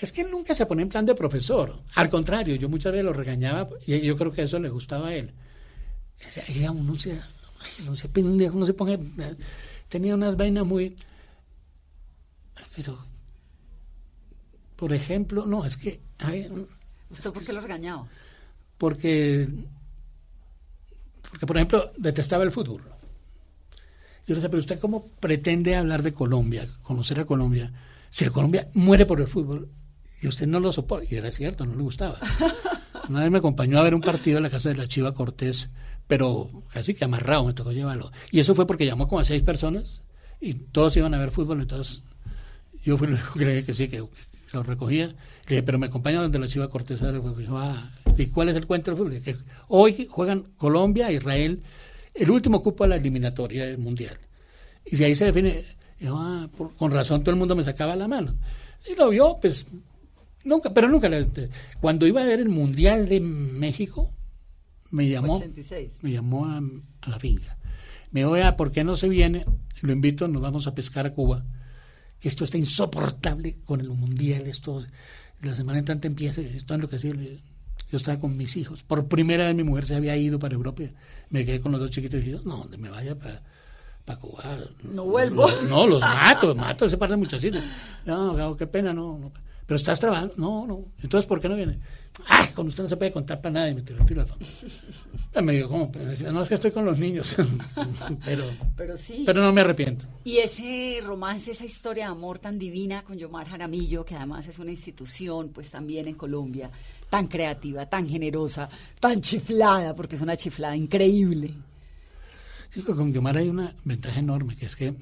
Es que nunca se pone en plan de profesor. Al contrario, yo muchas veces lo regañaba y yo creo que eso le gustaba a él. Decía, "Oiga, uno se, no se no se ponga. Tenía unas vainas muy. Pero, por ejemplo, no, es que. ay, ¿Usted por qué lo regañaba? porque, porque, por ejemplo, detestaba el fútbol. Yo le decía, pero usted cómo pretende hablar de Colombia, conocer a Colombia, si Colombia muere por el fútbol y usted no lo soporta. Y era cierto, no le gustaba. Una vez me acompañó a ver un partido en la casa de la Chiva Cortés pero casi que amarrado me tocó llevarlo. Y eso fue porque llamó como a seis personas y todos iban a ver fútbol, entonces yo fui el único que que sí, que lo recogía. Le dije, pero me acompaña donde la chiva Cortés. Ah, ¿y cuál es el cuento del fútbol? Que hoy juegan Colombia, Israel, el último cupo a la eliminatoria mundial. Y si ahí se define, ah, con razón todo el mundo me sacaba la mano. Y lo vio, pues, nunca, pero nunca. Cuando iba a ver el Mundial de México, me llamó, me llamó a, la finca. Me dijo, ¿por qué no se viene? Lo invito, nos vamos a pescar a Cuba que esto está insoportable con el mundial, esto, la semana en tanto empieza, esto es lo que hacía, yo estaba con mis hijos, por primera vez mi mujer se había ido para Europa, me quedé con los dos chiquitos y dije, no, donde me vaya para para Cuba. No vuelvo. no, los mato, mato ese par de muchachitos. No, qué pena, no, no. Pero estás trabajando. No, no. Entonces, ¿por qué no viene? ¡Ah! Con usted no se puede contar para nada y me tiró el teléfono. Me dijo, ¿cómo? no, es que estoy con los niños. *laughs* pero, pero sí. Pero no me arrepiento. Y ese romance, esa historia de amor tan divina con Yomar Jaramillo, que además es una institución, pues también en Colombia, tan creativa, tan generosa, tan chiflada, porque es una chiflada increíble. con Yomar hay una ventaja enorme, que es que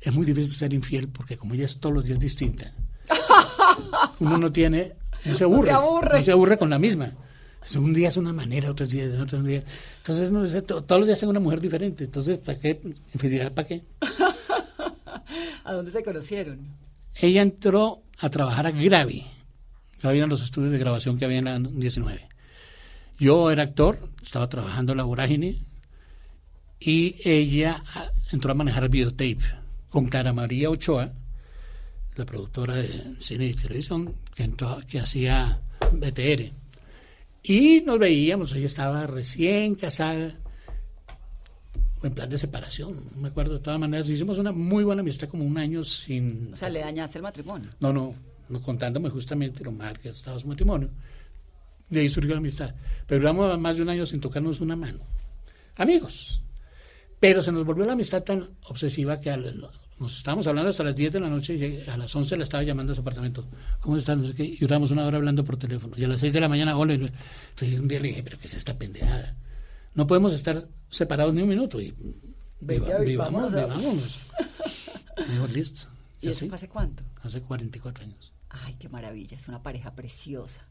es muy difícil ser infiel, porque como ella es todos los días distinta, *laughs* uno no tiene no se aburre. No se aburre. con la misma. Un día es una manera, otros días es otro día. Entonces, no, todos los días es una mujer diferente. Entonces, ¿para qué? Infidelidad, ¿para qué? *laughs* ¿A dónde se conocieron? Ella entró a trabajar a Gravi. Gravi eran los estudios de grabación que había en la 19. Yo era actor, estaba trabajando en la vorágine y ella ah, entró a manejar videotape con Clara María Ochoa, la productora de cine y televisión, que, que hacía BTR. Y nos veíamos, ella estaba recién casada, en plan de separación, no me acuerdo de todas maneras. Hicimos una muy buena amistad, como un año sin. O sea, le dañaste el matrimonio. No, no, no contándome justamente lo mal que estaba su matrimonio. De ahí surgió la amistad. Pero duramos más de un año sin tocarnos una mano. Amigos. Pero se nos volvió la amistad tan obsesiva que al, nos estábamos hablando hasta las 10 de la noche y a las 11 la estaba llamando a su apartamento. ¿Cómo están? y duramos una hora hablando por teléfono. Y a las 6 de la mañana, hola. Entonces un día le dije, ¿pero qué es esta pendejada? No podemos estar separados ni un minuto. Y vivamos, vivamos. listo. *laughs* ¿Y, eso hace cuánto? Hace 44 años. Ay, qué maravilla. Es una pareja preciosa.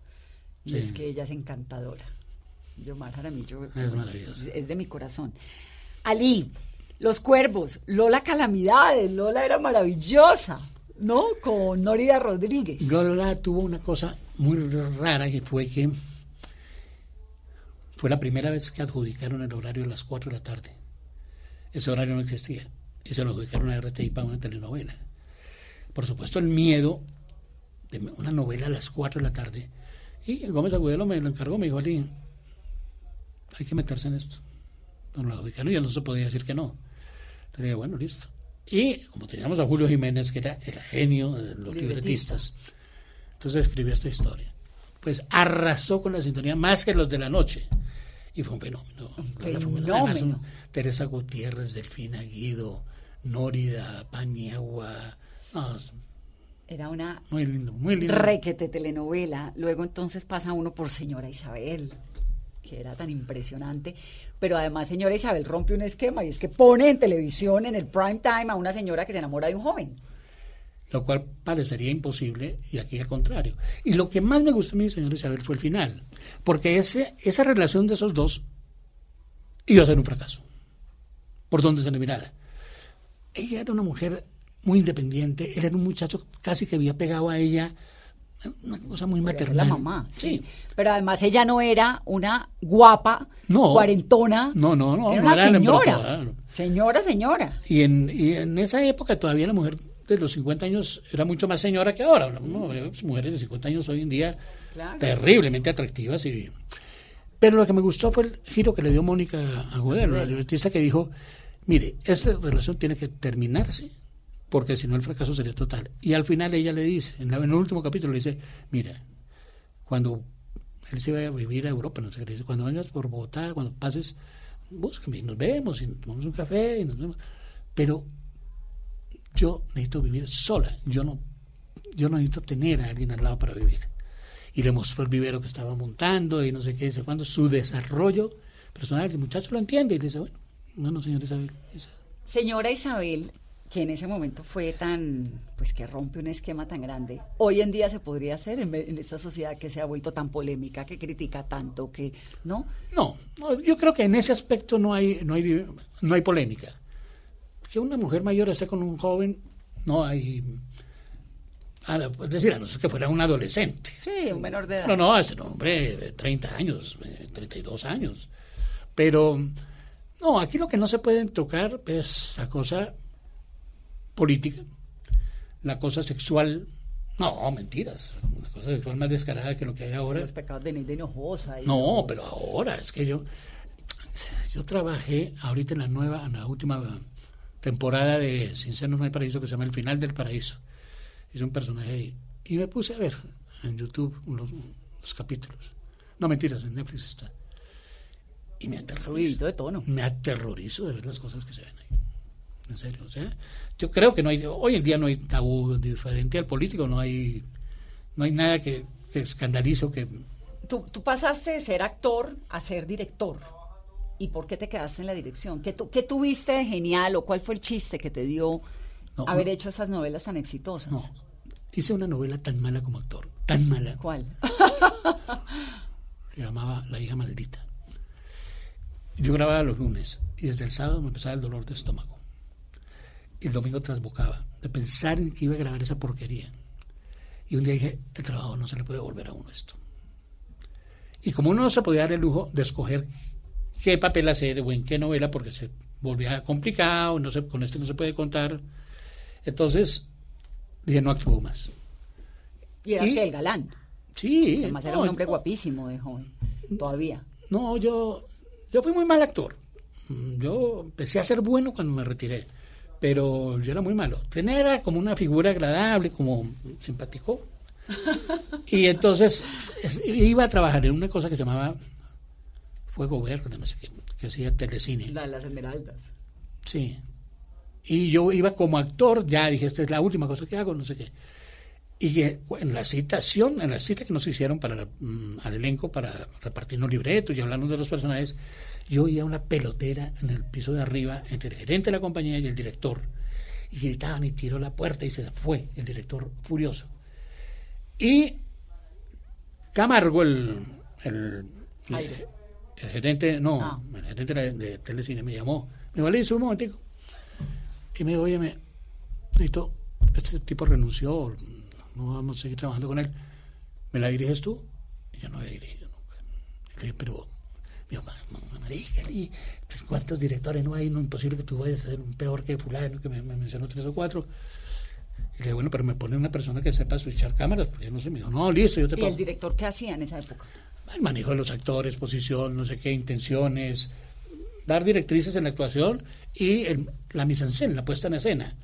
Y es que ella es encantadora. Yo, Jaramillo, es maravilloso. Es de mi corazón. Ali, los Cuervos, Lola Calamidades, Lola era maravillosa, ¿no? Con Norida Rodríguez. Lola tuvo una cosa muy rara que fue que fue la primera vez que adjudicaron el horario a las 4 de la tarde. Ese horario no existía y se lo adjudicaron a RTI para una telenovela. Por supuesto, el miedo de una novela a las 4 de la tarde. Y el Gómez Agudelo me lo encargó, me dijo, Ali, hay que meterse en esto. No lo adjudicaron y ya no se podía decir que no bueno, listo. Y como teníamos a Julio Jiménez, que era el genio de los libretistas, entonces escribió esta historia. Pues arrasó con la sintonía más que los de la noche. Y fue un fenómeno. fenómeno. Teresa Gutiérrez, Delfina Guido, Nórida, Paniagua. era una muy lindo, muy lindo. requete telenovela. Luego entonces pasa uno por Señora Isabel que era tan impresionante. Pero además, señora Isabel rompe un esquema y es que pone en televisión, en el prime time, a una señora que se enamora de un joven. Lo cual parecería imposible y aquí al contrario. Y lo que más me gustó a mí, señora Isabel, fue el final. Porque ese, esa relación de esos dos iba a ser un fracaso. Por donde se le mirara. Ella era una mujer muy independiente, él era un muchacho casi que había pegado a ella una cosa muy maternal. La mamá, sí. Pero además ella no era una guapa, cuarentona. No, no, no. Era una señora. Señora, señora. Y en, y en esa época todavía la mujer de los 50 años era mucho más señora que ahora. mujeres de 50 años hoy en día terriblemente atractivas. Y... Pero lo que me gustó fue el giro que le dio Mónica Agudelo, la libretista que dijo, mire, esta relación tiene que terminarse porque si no el fracaso sería total. Y al final ella le dice, en, el último capítulo le dice, mira, cuando él se vaya a vivir a Europa, no sé qué dice, cuando vengas por Bogotá, cuando pases, búscame, nos vemos y tomamos un café y nos vemos. Pero yo necesito vivir sola, yo no, yo no necesito tener a alguien al lado para vivir. Y le mostró el vivero que estaba montando y no sé qué, dice cuando su desarrollo personal. El muchacho lo entiende y dice, bueno, bueno, señora Isabel. Señora Isabel, que en ese momento fue tan, pues que rompe un esquema tan grande, hoy en día se podría hacer en, esta sociedad que se ha vuelto tan polémica, que critica tanto, que, ¿no? No, yo creo que en ese aspecto no hay, no hay, no hay polémica. Que una mujer mayor esté con un joven, no hay... Es decir, a no ser que fuera un adolescente. Sí, un menor de edad. No, no, es un hombre de 30 años, 32 años. Pero, no, aquí lo que no se puede tocar es la cosa política, la cosa sexual, no, mentiras, una cosa sexual más descarada que lo que hay ahora. Los pecados de Neida Hinojosa. no, pero ahora, es que yo, yo trabajé ahorita en la nueva, en la última temporada de Sin Senos No hay Paraíso, que se llama El Final del Paraíso. Hice un personaje ahí. Y me puse a ver en YouTube los, los capítulos. No, mentiras, en Netflix está. Y me aterrorizo. de tono. Me aterrorizo de ver las cosas que se ven ahí en serio. O sea, yo creo que no hay, hoy en día no hay tabú diferente al político, no hay, no hay nada que, que escandalice que... Tú, tú, pasaste de ser actor a ser director. ¿Y por qué te quedaste en la dirección? ¿Qué, tu, qué tuviste de genial o cuál fue el chiste que te dio haber hecho esas novelas tan exitosas? No, hice una novela tan mala como actor, tan mala. ¿Cuál? *laughs* Se llamaba La hija maldita. Yo grababa los lunes y desde el sábado me empezaba el dolor de estómago el domingo trasbocaba de pensar en que iba a grabar esa porquería. Y un día dije, el trabajo no se le puede volver a uno esto. Y como uno no se podía dar el lujo de escoger qué papel hacer o en qué novela, porque se volvía complicado, no se, con este no se puede contar, entonces dije, no actúo más. Y eras que el galán. Sí. Además era un hombre guapísimo de joven, todavía. No, yo, yo fui muy mal actor. Yo empecé a ser bueno cuando me retiré pero yo era muy malo. Tener era como una figura agradable, como simpático. *laughs* y entonces iba a trabajar en una cosa que se llamaba Fuego Verde, no sé qué, que hacía telecine. La de las Esmeraldas. Sí. Y yo iba como actor, ya dije, esta es la última cosa que hago, no sé qué. Y en la citación, en la cita que nos hicieron para mm, al elenco para repartirnos libretos y hablarnos de los personajes, yo oía una pelotera en el piso de arriba entre el gerente de la compañía y el director. Y gritaban y tiró la puerta y se fue el director furioso. Y Camargo, el, el, el, gerente, no, ah. el gerente de, de, Telecine me llamó. Me Liz, un momentico. Y me dijo, oye, me, este tipo renunció, no vamos a seguir trabajando con él. ¿Me la diriges tú? Y yo no había dirigido nunca. Le dije, pero mi mamá, y pues, ¿cuántos directores no hay? No es imposible que tú vayas a ser un peor que fulano, que me, mencionó tres o cuatro. Y le dije, bueno, pero me pone una persona que sepa switchar cámaras, porque no sé, me dijo, no, listo, yo te ¿Y el director qué hacía en esa época? El manejo de los actores, posición, no sé qué, intenciones, dar directrices en la actuación y la mise en scène, la puesta en escena.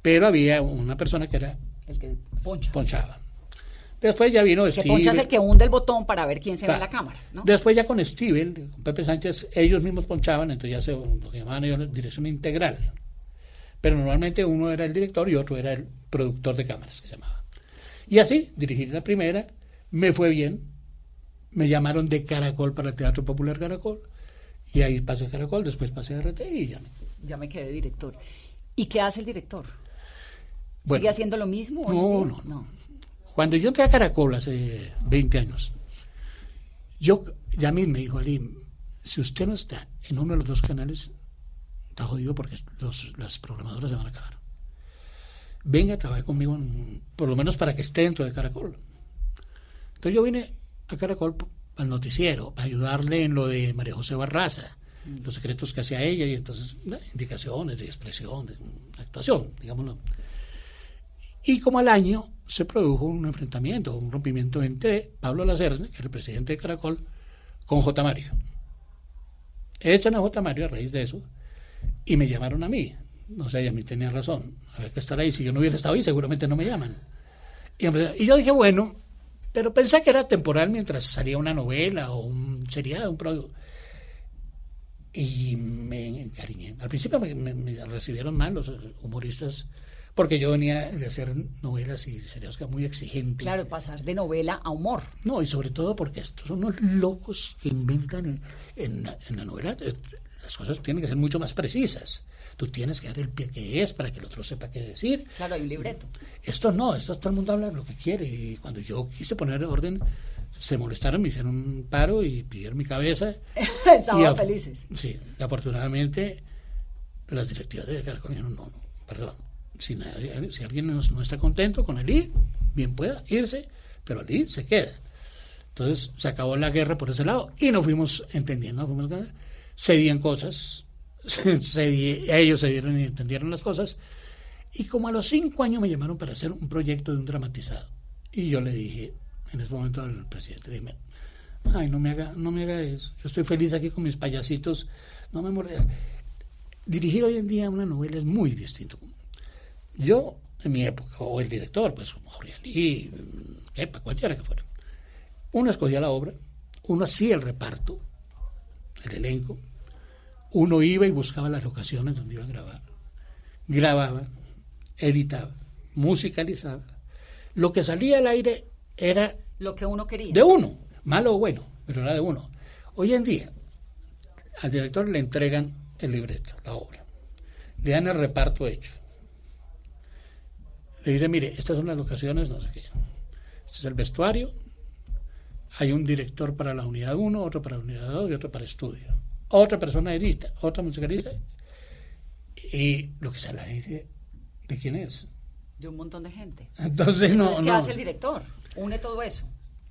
Pero había una persona que era... El que poncha. ponchaba. Después ya vino Steve. ponchas el que hunde el botón para ver quién se ve en la cámara. Después ya con Steven, con Pepe Sánchez, ellos mismos ponchaban, entonces ya se lo que llamaban ellos dirección integral. Pero normalmente uno era el director y otro era el productor de cámaras, que se llamaba. Y así, dirigí la primera, me fue bien, me llamaron de Caracol para el Teatro Popular Caracol, y ahí pasé Caracol, después pasé RT y ya me... Ya me quedé director. ¿Y qué hace el director? ¿Sigue haciendo lo mismo? No, no, no. Cuando yo entré a Caracol hace 20 años, yo, mí me dijo, Ali, si usted no está en uno de los dos canales, está jodido porque los, las programadoras se van a acabar. Venga a trabajar conmigo, por lo menos para que esté dentro de Caracol. Entonces yo vine a Caracol al noticiero, para ayudarle en lo de María José Barraza, mm. los secretos que hacía ella y entonces indicaciones de expresión, de actuación, digámoslo. Y como al año se produjo un enfrentamiento, un rompimiento entre Pablo Lacerne, que era el presidente de Caracol, con J. Mario. Echan a J. Mario a raíz de eso y me llamaron a mí. No sé, a mí tenía razón. Había que estar ahí. Si yo no hubiera estado ahí, seguramente no me llaman. Y, yo dije, bueno, pero pensé que era temporal mientras salía una novela o un seriado, un producto. Y me encariñé. Al principio me recibieron mal los humoristas porque yo venía de hacer novelas y series muy exigente. Claro, pasar de novela a humor. No, y sobre todo porque estos son unos locos que inventan en, en, en la novela. Las cosas tienen que ser mucho más precisas. Tú tienes que dar el pie que es para que el otro sepa qué decir. Claro, hay un libreto. Esto no, esto todo el mundo habla lo que quiere. Y cuando yo quise poner orden, se molestaron, me hicieron un paro y pidieron mi cabeza. *laughs* Estaban felices. Sí, y afortunadamente las directivas de Caracol dijeron, no, no, perdón, si, nadie, si alguien no, no, está contento con el I, bien pueda irse, pero el I se queda. Entonces se acabó la guerra por ese lado y nos fuimos entendiendo, fuimos, cedían cosas, *laughs* se, ellos se dieron y entendieron las cosas. Y como a los cinco años me llamaron para hacer un proyecto de un dramatizado. Y yo le dije, en ese momento al presidente, dije, ay, no me haga, no me haga eso. Yo estoy feliz aquí con mis payasitos. No me morde. Dirigir hoy en día una novela es muy distinto. Yo, en mi época, o el director, pues como Jorge Ali, Kepa, cualquiera que fuera, uno escogía la obra, uno hacía el reparto, el elenco, uno iba y buscaba las locaciones donde iba a grabar, grababa, editaba, musicalizaba. Lo que salía al aire era... Lo que uno quería. De uno, malo o bueno, pero era de uno. Hoy en día, al director le entregan el libreto, la obra, le dan el reparto hecho. Le dice, mire, estas son las locaciones, no sé qué. Este es el vestuario. Hay un director para la unidad 1, otro para la unidad 2 y otro para estudio otra persona edita, otra musicalista, y lo que sale ahí de, quién es. De un montón de gente. Entonces, no. ¿qué hace el director? Une todo eso.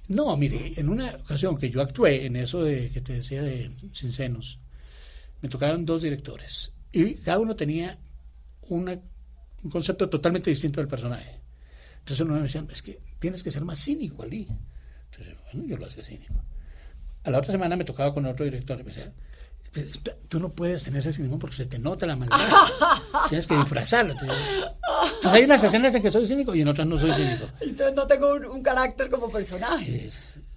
No, mire, en una ocasión que yo actué en eso de que te decía de Sin Senos, me tocaron dos directores y cada uno tenía una, un concepto totalmente distinto del personaje. Entonces uno me decía, es que tienes que ser más cínico, Ali. Entonces, bueno, yo lo hacía cínico. A la otra semana me tocaba con otro director y me decía, tú no puedes tener ese cinismo porque se te nota la maldad. *laughs* Tienes que disfrazarlo. Entonces hay unas escenas en que soy cínico y en otras no soy cínico. *laughs* Entonces no tengo un, carácter como personaje.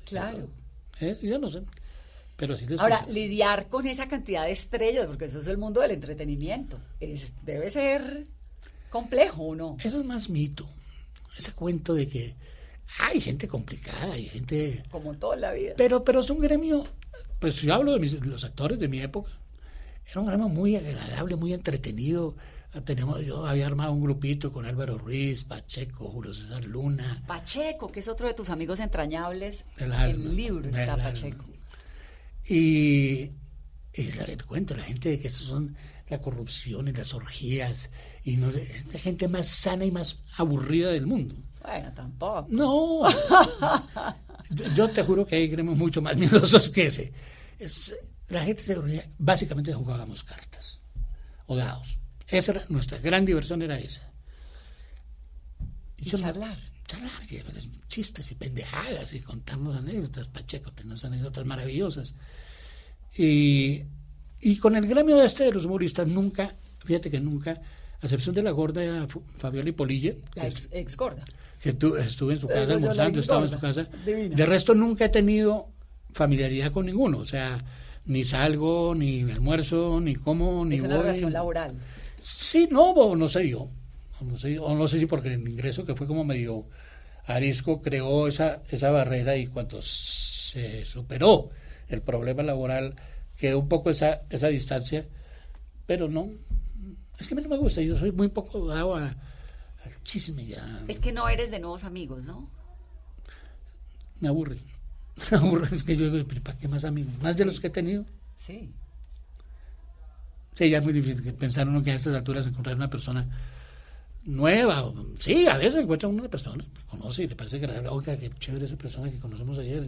claro. yo no sé. Pero sí Ahora, lidiar con esa cantidad de estrellas, porque eso es el mundo del entretenimiento, es, debe ser complejo, ¿o no? Eso es más mito. Ese cuento de que hay gente complicada, hay gente... Como en toda la vida. Pero, pero es un gremio pues yo hablo de, los actores de mi época, era un programa muy agradable, muy entretenido. Tenemos, yo había armado un grupito con Álvaro Ruiz, Pacheco, Julio César Luna. Pacheco, que es otro de tus amigos entrañables. El, el libro está Pacheco. Y, y la, te cuento, la gente que son la corrupción y las orgías, y no, es la gente más sana y más aburrida del mundo. Bueno, tampoco. No. yo te juro que hay gremios mucho más miedosos que ese la gente se reunía, básicamente jugábamos cartas o dados. Esa era, nuestra gran diversión era esa. Y, charlar. charlar, chistes y pendejadas y contarnos anécdotas. Pacheco tenemos anécdotas maravillosas. Y, y con el gremio de este de los humoristas nunca, fíjate que nunca, a excepción de la gorda Fabiola Polilla, la ex, gorda, que tú, estuve en su casa almorzando, estaba en su casa. De resto nunca he tenido familiaridad con ninguno, o sea, ni salgo, ni almuerzo, ni como, ni es una relación laboral. Sí, no, no sé yo, no sé, o no sé si porque el ingreso que fue como medio arisco creó esa, esa barrera y cuando se superó el problema laboral quedó un poco esa, esa distancia, pero no, es que a mí no me gusta, yo soy muy poco dado al chisme ya. Es que no eres de nuevos amigos, ¿no? Me aburre. *laughs* es que yo digo, ¿para qué más amigos? ¿Más de los que he tenido? Sí. Sí, ya es muy difícil pensar uno que a estas alturas encontrar una persona nueva. Sí, a veces encuentra una persona que conoce y le parece que oiga, qué chévere esa persona que conocemos ayer,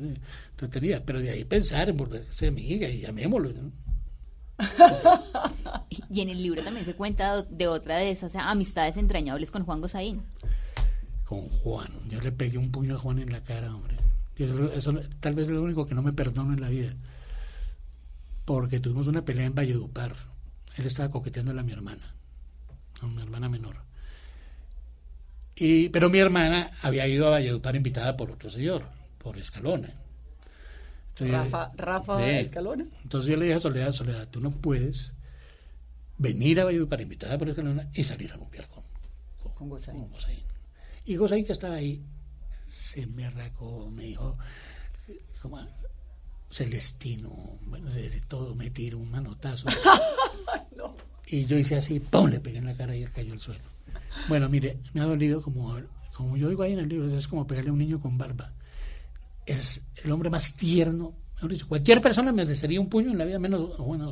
tenía pero de ahí pensar en volverse amiga y llamémoslo. *laughs* y en el libro también se cuenta de otra de esas amistades entrañables con Juan Gosaín. Con Juan, yo le pegué un puño a Juan en la cara, hombre. Eso, tal vez es lo único que no me perdono en la vida. Porque tuvimos una pelea en Valledupar. Él estaba coqueteando a mi hermana, a mi hermana menor. Y, pero mi hermana había ido a Valledupar invitada por otro señor, por Escalona. Rafa, Rafa Escalona. Entonces yo le dije a Soledad, Soledad, tú no puedes venir a Valledupar invitada por Escalona y salir a rumbear con, con Con Gozaín. Con Gozaín. Y Gozaín que estaba ahí, se me arracó, me dijo, como Celestino, bueno, de, todo, me tiró un manotazo. *laughs* Y yo hice así, ¡pum! Le pegué en la cara y él cayó al suelo. Bueno, mire, me ha dolido como, como yo digo ahí en el libro, es como pegarle a un niño con barba. Es el hombre más tierno. Cualquier persona me desearía un puño en la vida, menos bueno,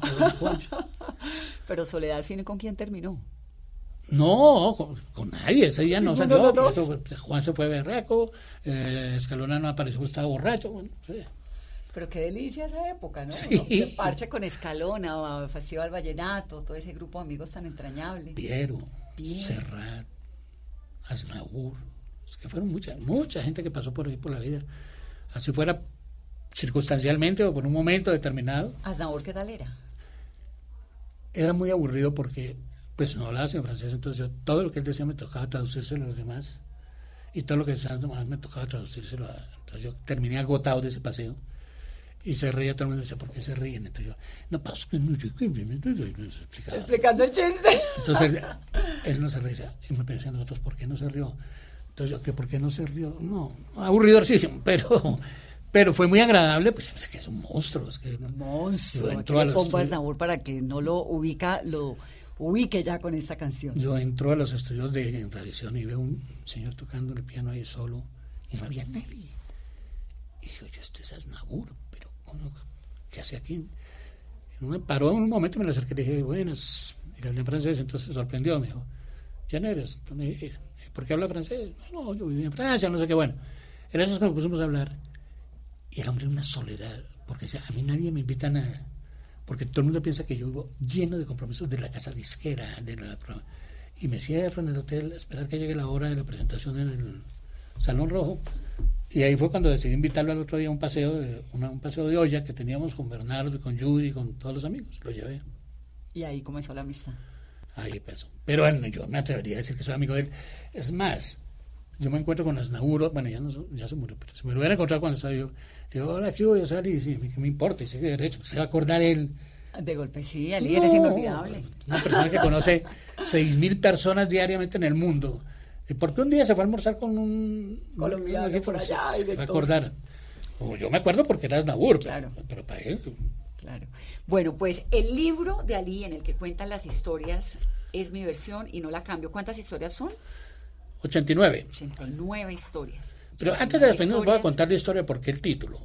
*laughs* Pero Soledad, al fin, ¿con quién terminó? No, con, nadie, ese día no salió. Juan se fue berraco, eh, Escalona no apareció, estaba borracho. Bueno, Pero qué delicia esa época, ¿no? Sí. parche con Escalona, Festival Vallenato, todo ese grupo de amigos tan entrañable. Piero, Serrat, Aznabur, es que fueron mucha, mucha gente que pasó por ahí por la vida. Así fuera circunstancialmente o por un momento determinado. ¿Aznabur qué tal era? Era muy aburrido porque pues no hablaba en francés, entonces yo todo lo que él decía me tocaba traducírselo a los demás y todo lo que decía los demás me tocaba traducírselo a... Entonces yo terminé agotado de ese paseo y se reía, todo el mundo decía, ¿por qué se ríen? Entonces yo, no pasa que no Explicando el chiste. Entonces él no se reía y me pensé a nosotros, ¿por qué no se rió? Entonces yo, ¿qué, ¿por qué no se rió? No, aburridorcísimo, pero pero fue muy agradable, pues es que es un monstruo. Es que un monstruo. Entró a los para que no lo ubica, lo ubique ya con esta canción. Yo entro a los estudios de tradición y veo un señor tocando el piano ahí solo y no había nadie. Y dije, oye, este es Aznabur, ¿qué hace aquí? Me paró en un momento, me le acerqué y dije, buenas, y hablé en francés, entonces se sorprendió, me dijo, ¿quién eres? ¿Por qué habla francés? No, yo viví en Francia, no sé qué, bueno. En eso es que nos pusimos a hablar. Y el hombre una soledad, porque a mí nadie me invita a nada porque todo el mundo piensa que yo vivo lleno de compromisos de la casa disquera, de la, y me cierro en el hotel a esperar que llegue la hora de la presentación en el Salón Rojo. Y ahí fue cuando decidí invitarlo al otro día a un paseo de, un paseo de olla que teníamos con Bernardo y con Judy y con todos los amigos. Lo llevé. Y ahí comenzó la amistad. Ahí empezó. Pero bueno, yo me atrevería a decir que soy amigo de él. Es más, yo me encuentro con Asnauro, bueno, ya, no, ya se murió, pero si me lo hubiera encontrado cuando estaba yo, digo, hola, ¿qué voy a salir? Y sí, ¿qué me importa? Y sé que derecho, se va a acordar él. De golpe sí, el líder es inolvidable. Una persona que conoce 6.000 personas diariamente en el mundo. ¿Y por qué un día se fue a almorzar con un colombiano por allá? Se, va a acordar. O yo me acuerdo porque era Asnaur, claro. pero, para él... Claro. Bueno, pues el libro de Ali en el que cuentan las historias es mi versión y no la cambio. ¿Cuántas historias son? 89. 89 historias. Pero antes de despedirnos voy a contar la historia porque el título.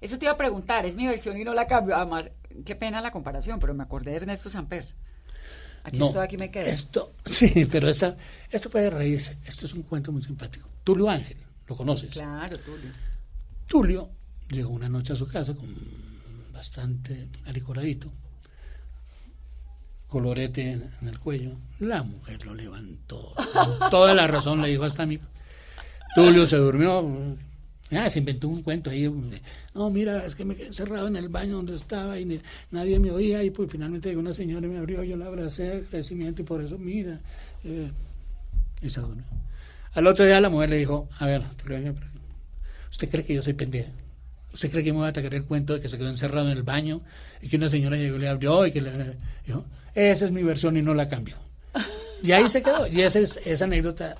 Eso te iba a preguntar, es mi versión y no la cambio. Además, qué pena la comparación, pero me acordé de Ernesto Samper. Aquí estoy, aquí me quedo. Esto, *laughs* sí, pero esta, esto puede reírse. Esto es un cuento muy simpático. Tulio Ángel, ¿lo conoces? Claro, Tulio. Tulio llegó una noche a su casa con bastante alicoradito colorete en el cuello. La mujer lo levantó. Con toda la razón le dijo hasta amigo. Tulio se durmió. Ah, se inventó un cuento ahí. No, mira, es que me quedé encerrado en el baño donde estaba y nadie me oía. Y pues finalmente llegó una señora y me abrió. Yo la abracé, agradecimiento, y por eso, mira. Eh, durmió. Al otro día la mujer le dijo: A ver, ¿usted cree que yo soy pendeja? ¿Usted cree que me voy a atacar el cuento de que se quedó encerrado en el baño y que una señora llegó y le abrió y que le dijo, esa es mi versión y no la cambio. Y ahí se quedó. Y esa, es, esa anécdota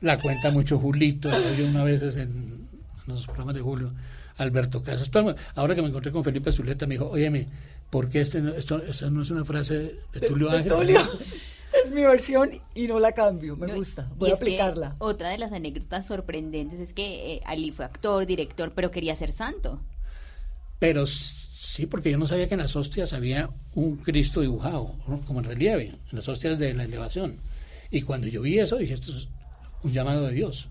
la cuenta mucho Julito, yo una vez en, en, los programas de Julio, Alberto Casas. Ahora que me encontré con Felipe Zuleta, me dijo, óyeme, ¿por qué este, esto, esa no es una frase de Tulio Ángel? *laughs* Es mi versión y no la cambio, me gusta. Voy a aplicarla. otra de las anécdotas sorprendentes es que eh, Ali fue actor, director, pero quería ser santo. Pero Sí, porque yo no sabía que en las hostias había un Cristo dibujado, como en relieve, en las hostias de la elevación. Y cuando yo vi eso, dije, esto es un llamado de Dios.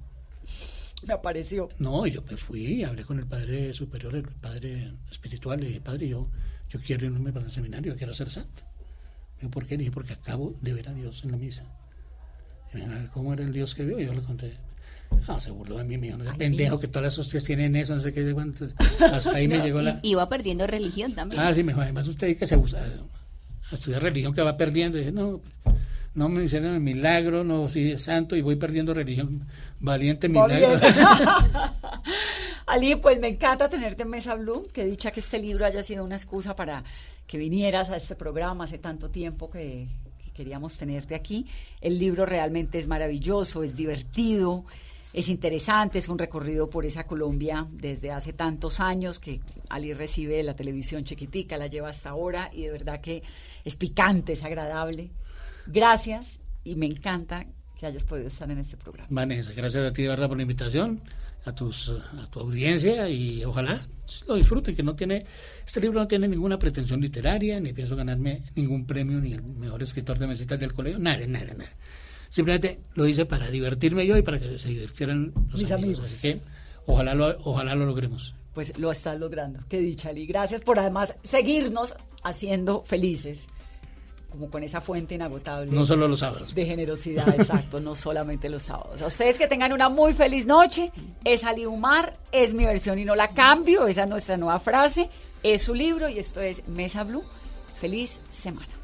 Me apareció. No, yo me fui, hablé con el padre superior, el padre espiritual, le dije, padre, yo, yo quiero irme para el seminario, quiero ser santo. Me ¿por qué? Le dije, porque acabo de ver a Dios en la misa. Y me dijo, ¿cómo era el Dios que vio? Y yo le conté, no, se burló de mí, me dijo, pendejo que todas las hostias tienen eso, no sé qué, cuánto. *laughs* Hasta ahí me llegó la... Iba perdiendo religión también. Ah, sí, me dijo, además usted que se usa, a estudiar religión que va perdiendo. Y dije, no, no me hicieron el milagro, no soy santo y voy perdiendo religión. Valiente milagro. *laughs* *laughs* Ali, pues me encanta tenerte en Mesa Blue. Que dicha que este libro haya sido una excusa para que vinieras a este programa hace tanto tiempo que, queríamos tenerte aquí. El libro realmente es maravilloso, es divertido, es interesante, es un recorrido por esa Colombia desde hace tantos años que Ali recibe la televisión chiquitica, la lleva hasta ahora y de verdad que es picante, es agradable. Gracias y me encanta que hayas podido estar en este programa. Vanessa, gracias a ti de verdad por la invitación, a, tus, a tu audiencia y ojalá lo disfruten, que no tiene, este libro no tiene ninguna pretensión literaria, ni pienso ganarme ningún premio, ni el mejor escritor de mesitas del colegio, nada, nada, nada. Simplemente lo hice para divertirme yo y para que se divirtieran los Mis amigos. amigos. Así que ojalá lo, ojalá lo logremos. Pues lo estás logrando. Qué dicha, Ali. Gracias por además seguirnos haciendo felices, como con esa fuente inagotable. No solo los sábados. De generosidad, exacto, no solamente los sábados. A ustedes que tengan una muy feliz noche. Es Ali Umar, es mi versión y no la cambio. Esa es nuestra nueva frase. Es su libro y esto es Mesa Blue. Feliz semana.